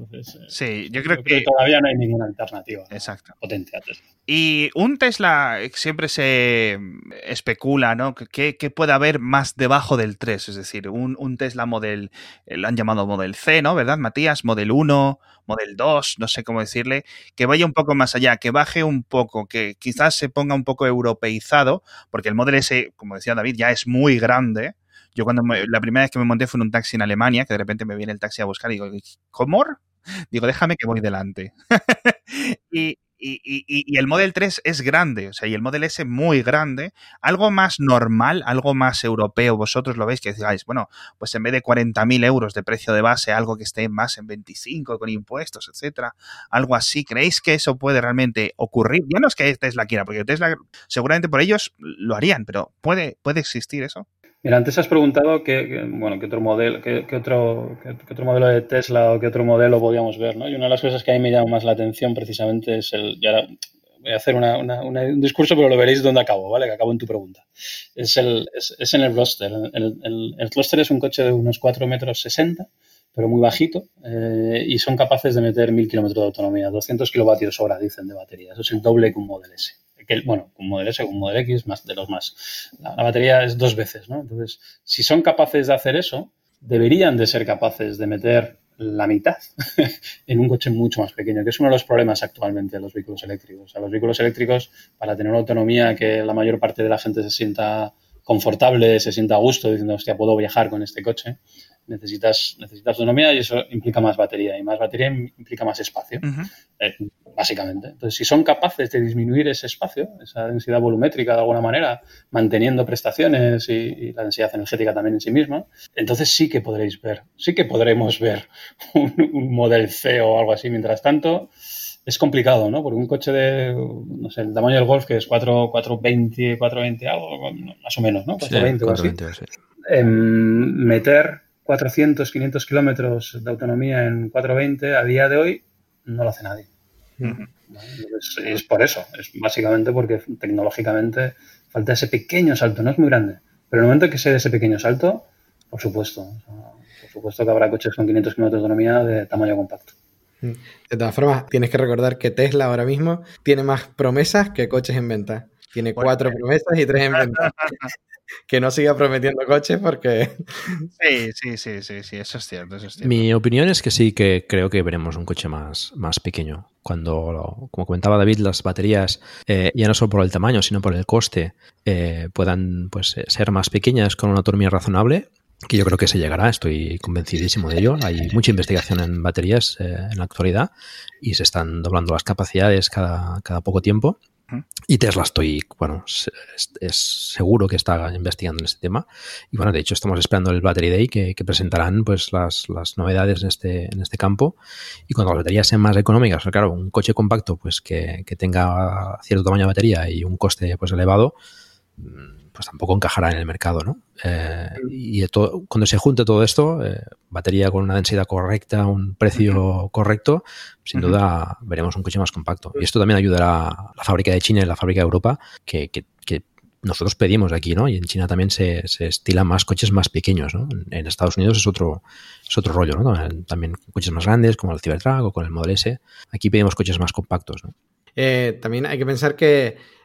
sí, yo creo, que... todavía no hay ninguna alternativa Exacto. potente a Tesla. Y un Tesla siempre se especula, ¿no? ¿Qué, puede haber más debajo del 3? Es decir, un, Tesla Model, eh, lo han llamado Model C, ¿no? ¿Verdad, Matías? Model 1, Model 2, no sé cómo decirle, que vaya un poco más allá, que baje un poco, que quizás se ponga un poco europeizado, porque el Model S, como decía David, ya es muy grande yo cuando la primera vez que me monté fue en un taxi en Alemania, que de repente me viene el taxi a buscar y digo, ¿cómo? Digo, déjame que voy delante. y, y, y- y el Model 3 es grande, o sea, y el Model S muy grande, algo más normal, algo más europeo, vosotros lo veis que digáis, bueno, pues en vez de 40.000 euros de precio de base, algo que esté más en 25 con impuestos, etcétera, algo así, ¿creéis que eso puede realmente ocurrir? Ya no es que Tesla quiera, porque Tesla seguramente por ellos lo harían, pero ¿puede, puede existir eso? Mira, antes has preguntado qué, bueno, qué otro modelo, qué, otro, qué, otro modelo de Tesla o qué otro modelo podíamos ver, ¿no? Y una de las cosas que a mí me llama más la atención precisamente es el, y ahora voy a hacer una- un discurso, pero lo veréis donde acabo, ¿vale? Que acabo en tu pregunta. Es, el, es, es en el Roadster. El, el, el Roadster es un coche de unos 4 metros 60, pero muy bajito, eh, y son capaces de meter 1000 kilómetros de autonomía, 200 kilovatios hora, dicen, de batería. Eso es el doble que un Model S. Que, bueno, un Model S, un Model X, más de los más. La, batería es dos veces, ¿no? Entonces, si son capaces de hacer eso, deberían de ser capaces de meter la mitad en un coche mucho más pequeño, que es uno de los problemas actualmente de los vehículos eléctricos. O los vehículos eléctricos, para tener una autonomía que la mayor parte de la gente se sienta confortable, se sienta a gusto, diciendo, hostia, puedo viajar con este coche, necesitas, necesitas autonomía y eso implica más batería. Y más batería implica más espacio, eh, básicamente. Entonces, si son capaces de disminuir ese espacio, esa densidad volumétrica de alguna manera, manteniendo prestaciones y, y la densidad energética también en sí misma, entonces sí que podréis ver, sí que podremos ver un, un Model C o algo así. Mientras tanto, es complicado, ¿no? Porque un coche de, no sé, el tamaño del Golf, que es 4, 420, 420 algo, más o menos, ¿no? Sí, 420 o así. 420, sí. em, meter 400, 500 kilómetros de autonomía en 420 a día de hoy no lo hace nadie. es por eso, es básicamente porque tecnológicamente falta ese pequeño salto, no es muy grande, pero en el momento que se dé ese pequeño salto, por supuesto, o sea, por supuesto que habrá coches con 500 kilómetros de autonomía de tamaño compacto. De todas formas, tienes que recordar que Tesla ahora mismo tiene más promesas que coches en venta. Tiene Bueno, cuatro promesas y tres en venta. que no siga prometiendo coches porque Sí, sí, sí, sí, sí, eso es cierto, eso es cierto. Mi opinión es que sí que creo que veremos un coche más, más pequeño. Cuando, como comentaba David, las baterías, eh, ya no solo por el tamaño, sino por el coste, eh, puedan pues, eh, ser más pequeñas con una autonomía razonable, que yo creo que se llegará, estoy convencidísimo de ello. Hay mucha investigación en baterías eh, en la actualidad y se están doblando las capacidades cada, cada poco tiempo. Y Tesla estoy, bueno, es, seguro que está investigando en este tema. Y bueno, de hecho estamos esperando el Battery Day que, presentarán pues las, las novedades en este, en este campo. Y cuando las baterías sean más económicas, claro, un coche compacto pues que, que tenga cierto tamaño de batería y un coste pues elevado, pues tampoco encajará en el mercado, ¿no? Eh, y todo- cuando se junte todo esto, eh, batería con una densidad correcta, un precio correcto, sin duda veremos un coche más compacto. Y esto también ayudará a la fábrica de China y la fábrica de Europa, que, que- que nosotros pedimos aquí, ¿no? Y en China también se, se estilan más coches más pequeños, ¿no? En, Estados Unidos es otro, es otro rollo, ¿no? También, coches más grandes, como el Cybertruck o con el Model S. Aquí pedimos coches más compactos, ¿no? eh, también hay que pensar que mm,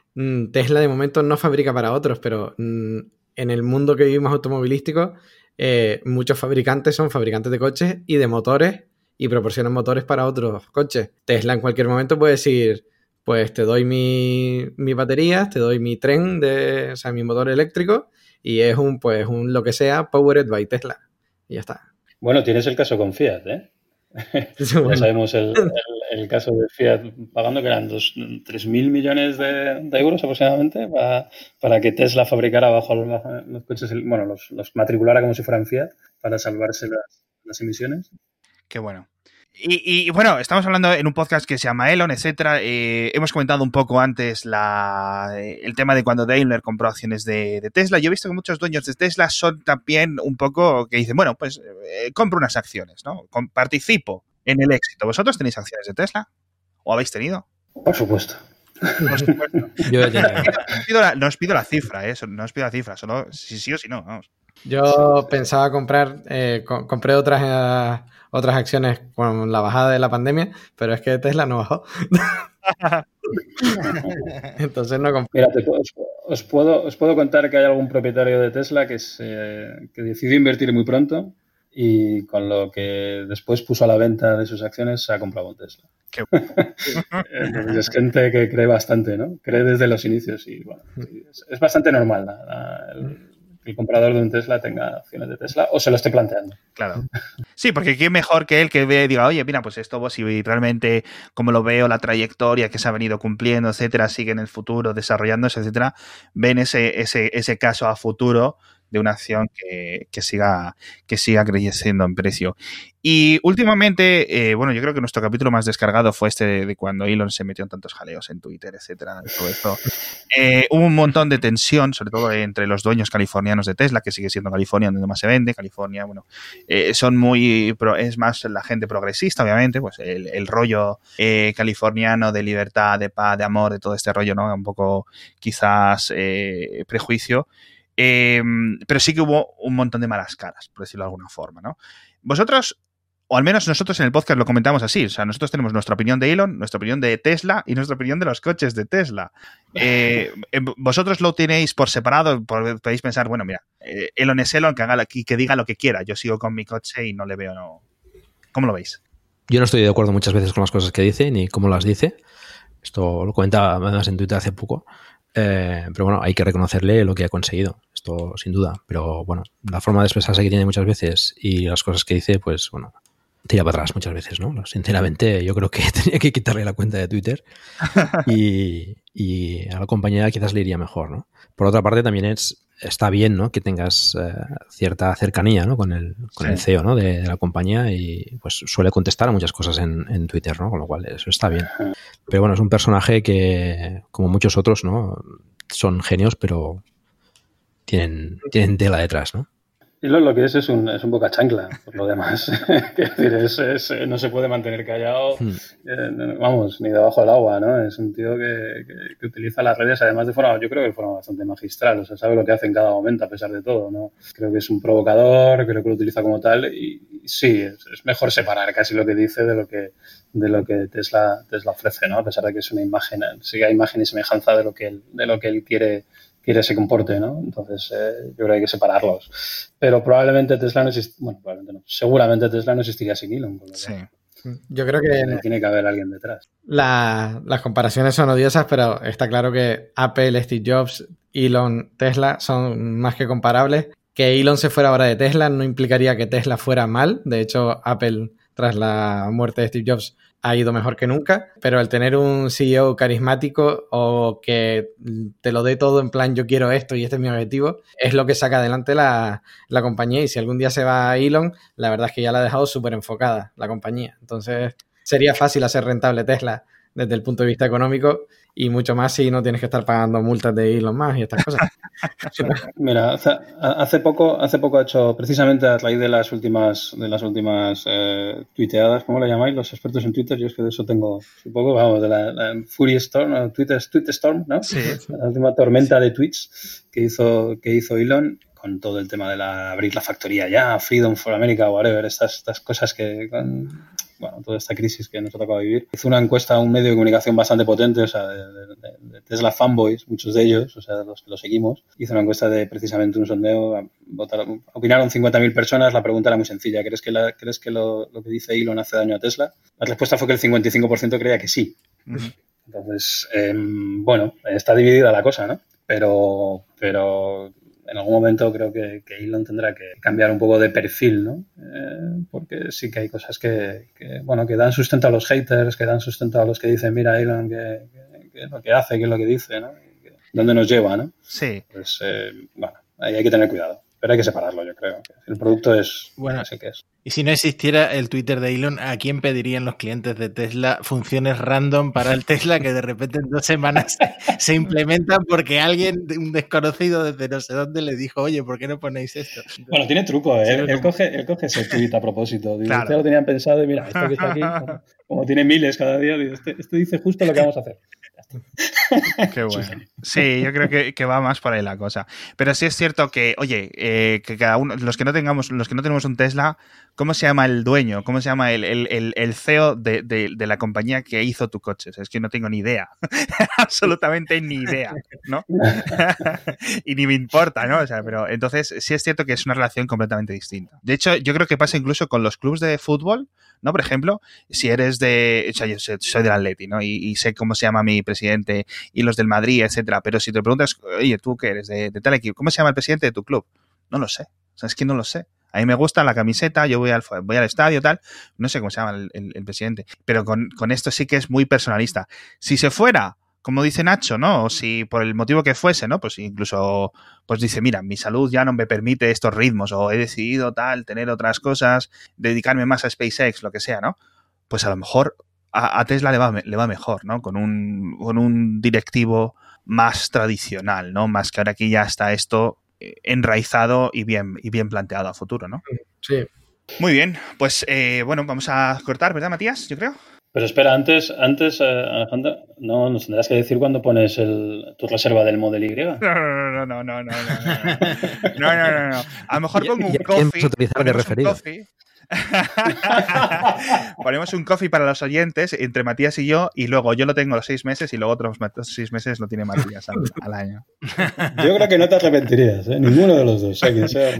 Tesla de momento no fabrica para otros, pero mm, en el mundo que vivimos automovilístico, eh, muchos fabricantes son fabricantes de coches y de motores y proporcionan motores para otros coches. Tesla en cualquier momento puede decir, pues te doy mi, mi batería, te doy mi tren, de, o sea, mi motor eléctrico y es un, pues, un lo que sea, powered by Tesla. Y ya está. Bueno, tienes el caso con Fiat, ¿eh? Ya sabemos el, el- el caso de Fiat pagando que eran dos- 3.000 millones de, de euros aproximadamente para, para que Tesla fabricara bajo los, bajo los coches, bueno, los, los matriculara como si fueran Fiat para salvarse las, las emisiones. Qué bueno. Y, y, bueno, estamos hablando en un podcast que se llama Elon, etcétera. Eh, hemos comentado un poco antes la, eh, el tema de cuando Daimler compró acciones de, de Tesla. Yo he visto que muchos dueños de Tesla son también un poco que dicen, bueno, pues eh, compro unas acciones, ¿no? Participo en el éxito. ¿Vosotros tenéis acciones de Tesla? ¿O habéis tenido? Por supuesto. Por supuesto. Yo ya tengo- No os pido la, no os pido la cifra, ¿eh? No os pido la cifra, solo si sí o si no, vamos. Yo pensaba comprar, eh, co- compré otras, eh, otras acciones con la bajada de la pandemia, pero es que Tesla no bajó. Entonces no compré. Mira, os, os puedo, os puedo contar que hay algún propietario de Tesla que, se, que decidió invertir muy pronto y con lo que después puso a la venta de sus acciones se ha comprado un Tesla. Qué Entonces es gente que cree bastante, ¿no? Cree desde los inicios y bueno, es, es bastante normal. la- la- el- el comprador de un Tesla tenga acciones de Tesla o se lo esté planteando. Claro. Sí, porque qué mejor que él que ve, diga, oye, mira, pues esto, pues, si realmente, como lo veo, la trayectoria que se ha venido cumpliendo, etcétera, sigue en el futuro desarrollándose, etcétera, ven ese, ese, ese caso a futuro de una acción que, siga, que siga creciendo en precio. Y últimamente, eh, bueno, yo creo que nuestro capítulo más descargado fue este de, cuando Elon se metió en tantos jaleos en Twitter, etcétera, todo esto. Eh, hubo un montón de tensión, sobre todo entre los dueños californianos de Tesla, que sigue siendo California donde más se vende. California, bueno, eh, son muy, pro, es más la gente progresista, obviamente, pues el, el rollo californiano de libertad, de paz, de amor, de todo este rollo, ¿no? Un poco quizás prejuicio. Eh, pero sí que hubo un montón de malas caras, por decirlo de alguna forma, ¿no? Vosotros, o al menos nosotros en el podcast lo comentamos así, o sea, nosotros tenemos nuestra opinión de Elon, nuestra opinión de Tesla y nuestra opinión de los coches de Tesla. Eh, vosotros lo tenéis por separado, podéis pensar, bueno, mira, eh, Elon es Elon, que, haga, que diga lo que quiera, yo sigo con mi coche y no le veo, no. ¿Cómo lo veis? Yo no estoy de acuerdo muchas veces con las cosas que dice ni cómo las dice. Esto lo comentaba además en Twitter hace poco. Eh, pero bueno, hay que reconocerle lo que ha conseguido, esto sin duda. Pero bueno, la forma de expresarse que tiene muchas veces y las cosas que dice, pues bueno, tira para atrás muchas veces, ¿no? Sinceramente, yo creo que tenía que quitarle la cuenta de Twitter y, y a la compañía quizás le iría mejor, ¿no? Por otra parte, también es, está bien, ¿no? Que tengas eh, cierta cercanía, ¿no? Con el, con sí. el CEO, ¿no? De, de, la compañía y pues suele contestar a muchas cosas en, en, Twitter, ¿no? Con lo cual eso está bien. Pero bueno, es un personaje que, como muchos otros, ¿no? Son genios, pero tienen, tienen tela detrás, ¿no? Y lo, lo, que es es un, es un boca chancla, por lo demás. decir, es, es, no se puede mantener callado, hmm. eh, vamos, ni debajo del agua, ¿no? Es un tío que, que, que, utiliza las redes, además de forma, yo creo que de forma bastante magistral, o sea, sabe lo que hace en cada momento, a pesar de todo, ¿no? Creo que es un provocador, creo que lo utiliza como tal, y, y sí, es, es, mejor separar casi lo que dice de lo que, de lo que Tesla, Tesla ofrece, ¿no? A pesar de que es una imagen, sigue imagen y semejanza de lo que él, de lo que él quiere quiere se comporte, ¿no? Entonces, eh, yo creo que hay que separarlos. Pero probablemente Tesla no existiría, bueno, probablemente no, seguramente Tesla no existiría sin Elon. Con lo sí. Yo creo que... Tiene que haber alguien detrás. La, las comparaciones son odiosas, pero está claro que Apple, Steve Jobs, Elon, Tesla son más que comparables. Que Elon se fuera ahora de Tesla no implicaría que Tesla fuera mal. De hecho, Apple, tras la muerte de Steve Jobs, ha ido mejor que nunca, pero el tener un CEO carismático o que te lo dé todo en plan yo quiero esto y este es mi objetivo, es lo que saca adelante la, la compañía y si algún día se va a Elon, la verdad es que ya la ha dejado súper enfocada la compañía. Entonces sería fácil hacer rentable Tesla desde el punto de vista económico y mucho más si no tienes que estar pagando multas de Elon Musk y estas cosas. Mira, hace, hace, poco, hace poco ha hecho precisamente a raíz de las últimas, de las últimas eh, tuiteadas, ¿cómo le llamáis los expertos en Twitter? Yo es que de eso tengo un poco, vamos, de la, la Fury Storm, no, Twitter, Tweet Storm, ¿no? Sí. La última tormenta de tweets que hizo, que hizo Elon con todo el tema de la, abrir la factoría ya, Freedom for America, whatever, estas, estas cosas que con, bueno, toda esta crisis que nos ha tocado vivir. Hizo una encuesta a un medio de comunicación bastante potente, o sea, de, de, de Tesla fanboys, muchos de ellos, o sea, los que lo seguimos. Hizo una encuesta de precisamente un sondeo, votaron, opinaron 50.000 personas, la pregunta era muy sencilla, ¿crees que, la, ¿crees que lo, lo, que dice Elon hace daño a Tesla? La respuesta fue que el 55% creía que sí. Uh -huh. Entonces, eh, bueno, está dividida la cosa, ¿no? Pero, pero en algún momento creo que, que, Elon tendrá que cambiar un poco de perfil, ¿no? Eh, porque sí que hay cosas que, que, bueno, que dan sustento a los haters, que dan sustento a los que dicen, mira, Elon, que, que es lo que hace, que es lo que dice, ¿no? ¿Dónde nos lleva, no? Sí. Pues, eh, bueno, ahí hay que tener cuidado. Pero hay que separarlo, yo creo. El producto es bueno, sé qué es. Y si no existiera el Twitter de Elon, ¿a quién pedirían los clientes de Tesla funciones random para el Tesla que de repente en dos semanas se implementan porque alguien, un desconocido desde no sé dónde, le dijo, oye, ¿por qué no ponéis esto? Entonces, bueno, tiene truco, ¿eh? él, él, coge, él coge ese tweet a propósito. Dice, claro. lo tenían pensado y mira, esto que está aquí, como, como tiene miles cada día, dice, este, este dice justo lo que vamos a hacer. Qué bueno. Sí, yo creo que, que, va más por ahí la cosa. Pero sí es cierto que, oye, eh, que cada uno, los que no tengamos, los que no tenemos un Tesla, ¿Cómo se llama el dueño? ¿Cómo se llama el, el, el CEO de, de, la compañía que hizo tu coche? es que no tengo ni idea. Absolutamente ni idea, ¿no? y ni me importa, ¿no? O sea, pero entonces sí es cierto que es una relación completamente distinta. De hecho, yo creo que pasa incluso con los clubes de fútbol, ¿no? Por ejemplo, si eres de. O sea, yo soy del Atleti, ¿no? Y, sé cómo se llama mi presidente y los del Madrid, etcétera. Pero si te preguntas, oye, ¿tú qué eres de, tal equipo? ¿Cómo se llama el presidente de tu club? No lo sé. O sea, es que no lo sé. A mí me gusta la camiseta, yo voy al, voy al estadio, tal. No sé cómo se llama el, presidente. Pero con, esto sí que es muy personalista. Si se fuera, como dice Nacho, ¿no? O si por el motivo que fuese, ¿no? Pues incluso, pues dice, mira, mi salud ya no me permite estos ritmos, o he decidido tal, tener otras cosas, dedicarme más a SpaceX, lo que sea, ¿no? Pues a lo mejor a, Tesla le va, le va mejor, ¿no? Con un, con un directivo más tradicional, ¿no? Más que ahora aquí ya está esto enraizado y bien, y bien planteado a futuro, ¿no? Sí. Muy bien, pues eh, bueno, vamos a cortar, ¿verdad, Matías? Yo creo. Pero espera, antes, antes eh, Alejandra, no nos tendrás que decir cuándo pones el, tu reserva del Model Y. No, no, no, no, no, no, no, no, no, no, no, A lo mejor pongo un coffee. utilizar de referido. Ponemos un coffee para los oyentes entre Matías y yo, y luego yo lo tengo los seis meses y luego otros seis meses lo tiene Matías al, año. Yo creo que no te arrepentirías, ¿eh? ninguno de los dos.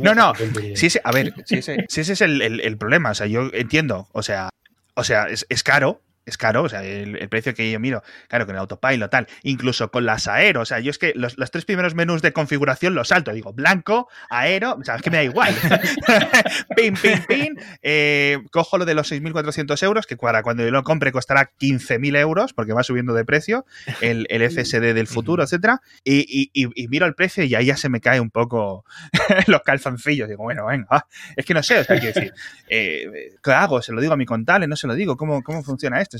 no, no, sí, sí, a ver, si ese, ese es el, el, problema. O sea, yo entiendo, o sea, o sea, es, es caro, es caro, o sea, el, precio que yo miro, claro, con el autopilot, tal, incluso con las aero, o sea, yo es que los, tres primeros menús de configuración los salto, digo, blanco, aero, o sea, es que me da igual. pin, pin, pin, eh, cojo lo de los 6.400 euros, que para cuando yo lo compre costará 15.000 euros, porque va subiendo de precio, el, el FSD del futuro, etcétera, y, miro el precio y ahí ya se me cae un poco los calzoncillos, digo, bueno, venga, es que no sé, o sea, decir, eh, ¿qué hago? ¿Se lo digo a mi contable? ¿No se lo digo? ¿Cómo, cómo funciona esto?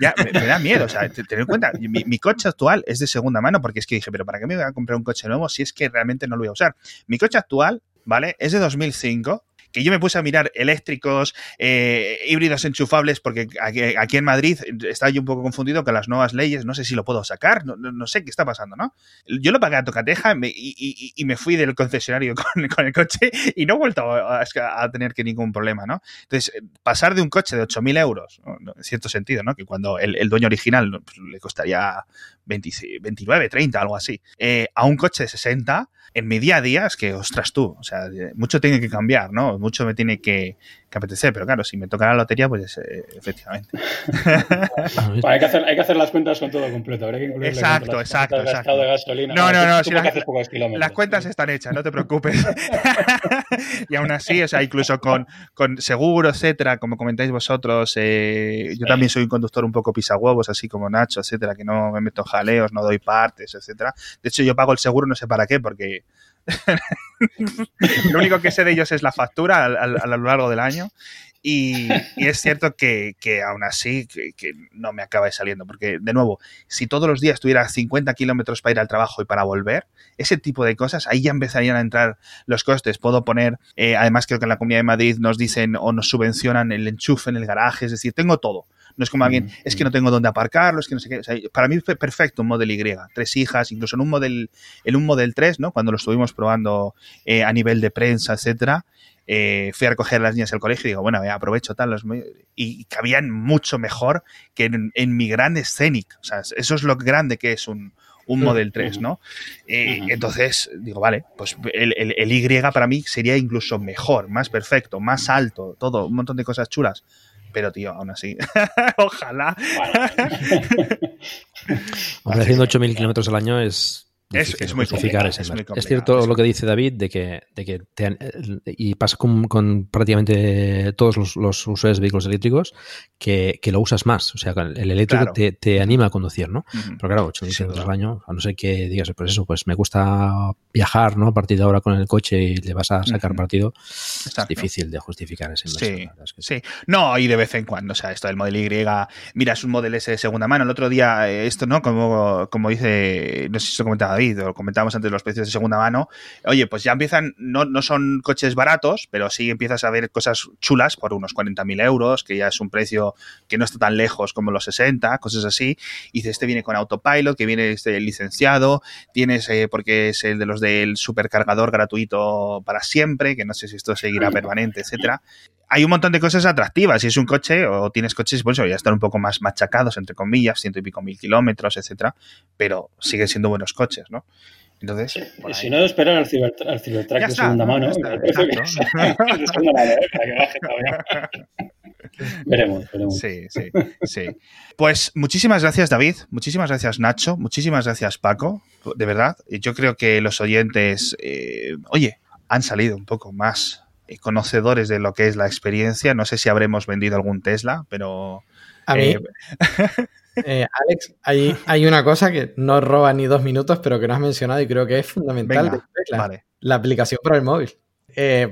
Ya me, da miedo. O sea, tener en cuenta, mi, coche actual es de segunda mano porque es que dije, pero ¿para qué me voy a comprar un coche nuevo si es que realmente no lo voy a usar? Mi coche actual, ¿vale? Es de 2005 que yo me puse a mirar eléctricos, eh, híbridos enchufables, porque aquí, en Madrid está yo un poco confundido con las nuevas leyes, no sé si lo puedo sacar, no, sé qué está pasando, ¿no? Yo lo pagué a tocateja y, me fui del concesionario con, el coche y no he vuelto a, tener que ningún problema, ¿no? Entonces, pasar de un coche de 8.000 euros, en cierto sentido, ¿no? Que cuando el, dueño original pues, le costaría 29, 30, algo así, eh, a un coche de 60, en mi día a día es que, ostras tú, o sea, mucho tiene que cambiar, ¿no? Mucho me tiene que, apetecer, pero claro, si me toca la lotería, pues eh, efectivamente. hay, que hacer, hay que hacer las cuentas con todo completo. exacto, exacto, exacto. De gasolina. No, no, no, las, cuentas están hechas, no te preocupes. y aún así, o sea, incluso con, con seguro, etcétera, como comentáis vosotros, eh, yo también soy un conductor un poco pisahuevos, así como Nacho, etcétera, que no me meto jaleos, no doy partes, etcétera. De hecho, yo pago el seguro no sé para qué, porque lo único que sé de ellos es la factura a, lo largo del año. Y, es cierto que, aún así que, no me acaba saliendo, porque de nuevo, si todos los días tuviera 50 kilómetros para ir al trabajo y para volver, ese tipo de cosas, ahí ya empezarían a entrar los costes. Puedo poner, eh, además creo que en la Comunidad de Madrid nos dicen o nos subvencionan el enchufe en el garaje, es decir, tengo todo. No es como alguien, es que no tengo dónde aparcarlo, es que no sé qué. para mí fue perfecto un Model Y. Tres hijas, incluso en un Model, en un Model 3, ¿no? Cuando lo estuvimos probando eh, a nivel de prensa, etcétera. Eh, fui a recoger a las niñas del colegio y digo, bueno, aprovecho tal, los, y cabían mucho mejor que en, mi gran Scenic. O sea, eso es lo grande que es un, un Model 3, ¿no? Eh, entonces, digo, vale, pues el, el, el, Y para mí sería incluso mejor, más perfecto, más alto, todo, un montón de cosas chulas pero tío, aún así, ojalá. Hombre, haciendo 8.000 kilómetros al año es es, muy complicado, es, cierto lo que dice David de que, de que y pasa con, prácticamente todos los, los, usuarios de vehículos eléctricos que, que, lo usas más. O sea, el eléctrico te, te, anima a conducir, ¿no? Pero claro, 8.000 kilómetros al año, a no ser que digas, pues eso, pues me gusta viajar, ¿no? A partir de ahora con el coche y le vas a sacar partido, es difícil de justificar ese inversión. Sí, sí. No, y de vez en cuando, o sea, esto del Model Y, mira, es un Model S de segunda mano. El otro día, eh, esto, ¿no? Como, como dice, no sé si se comentaba David, lo comentábamos antes los precios de segunda mano, oye, pues ya empiezan, no, no son coches baratos, pero sí empiezas a ver cosas chulas por unos 40.000 euros, que ya es un precio que no está tan lejos como los 60, cosas así. Y dice, este viene con autopilot, que viene este licenciado, tienes, eh, porque es el de los del supercargador gratuito para siempre, que no sé si esto seguirá permanente, etcétera hay un montón de cosas atractivas. Si es un coche o tienes coches, pues ya están un poco más machacados, entre comillas, ciento y pico mil kilómetros, etcétera, pero siguen siendo buenos coches, ¿no? Entonces, y si no, esperan al, ciber, al Cybertruck de segunda mano. veremos, veremos. Sí, sí, sí. Pues muchísimas gracias, David. Muchísimas gracias, Nacho. Muchísimas gracias, Paco. De verdad, yo creo que los oyentes, eh, oye, han salido un poco más eh, conocedores de lo que es la experiencia. No sé si habremos vendido algún Tesla, pero... A mí, eh, eh, Alex, hay, hay, una cosa que no roba ni dos minutos, pero que no has mencionado y creo que es fundamental. La aplicación para el móvil.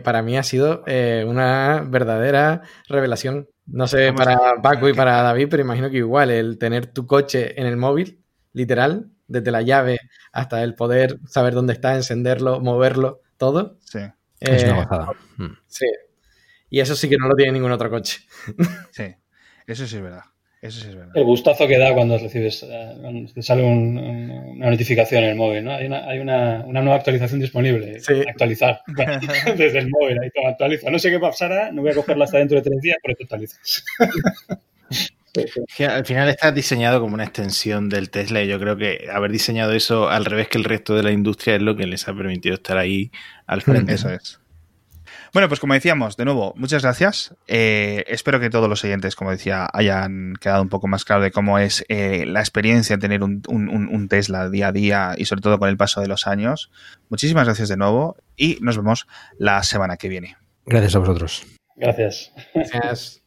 para mí ha sido una verdadera revelación. No sé para Paco y para David, pero imagino que igual el tener tu coche en el móvil, literal, desde la llave hasta el poder saber dónde está, encenderlo, moverlo, todo. Sí. Es una bajada. Sí. Y eso sí que no lo tiene ningún otro coche. Sí, eso sí es verdad. Eso sí es verdad. El gustazo que da cuando recibes, eh, te sale una notificación en el móvil, ¿no? Hay una, hay una, una nueva actualización disponible. Sí. Actualizar desde el móvil, ahí todo actualiza. No sé qué pasará, no voy a cogerla hasta dentro de tres días, pero te actualizas. al final está diseñado como una extensión del Tesla y yo creo que haber diseñado eso al revés que el resto de la industria es lo que les ha permitido estar ahí al frente. Eso es. Bueno, pues como decíamos, de nuevo, muchas gracias. Eh, espero que todos los oyentes, como decía, hayan quedado un poco más claro de cómo es eh, la experiencia de tener un, un, Tesla día a día y sobre todo con el paso de los años. Muchísimas gracias de nuevo y nos vemos la semana que viene. Gracias a vosotros. Gracias. Gracias.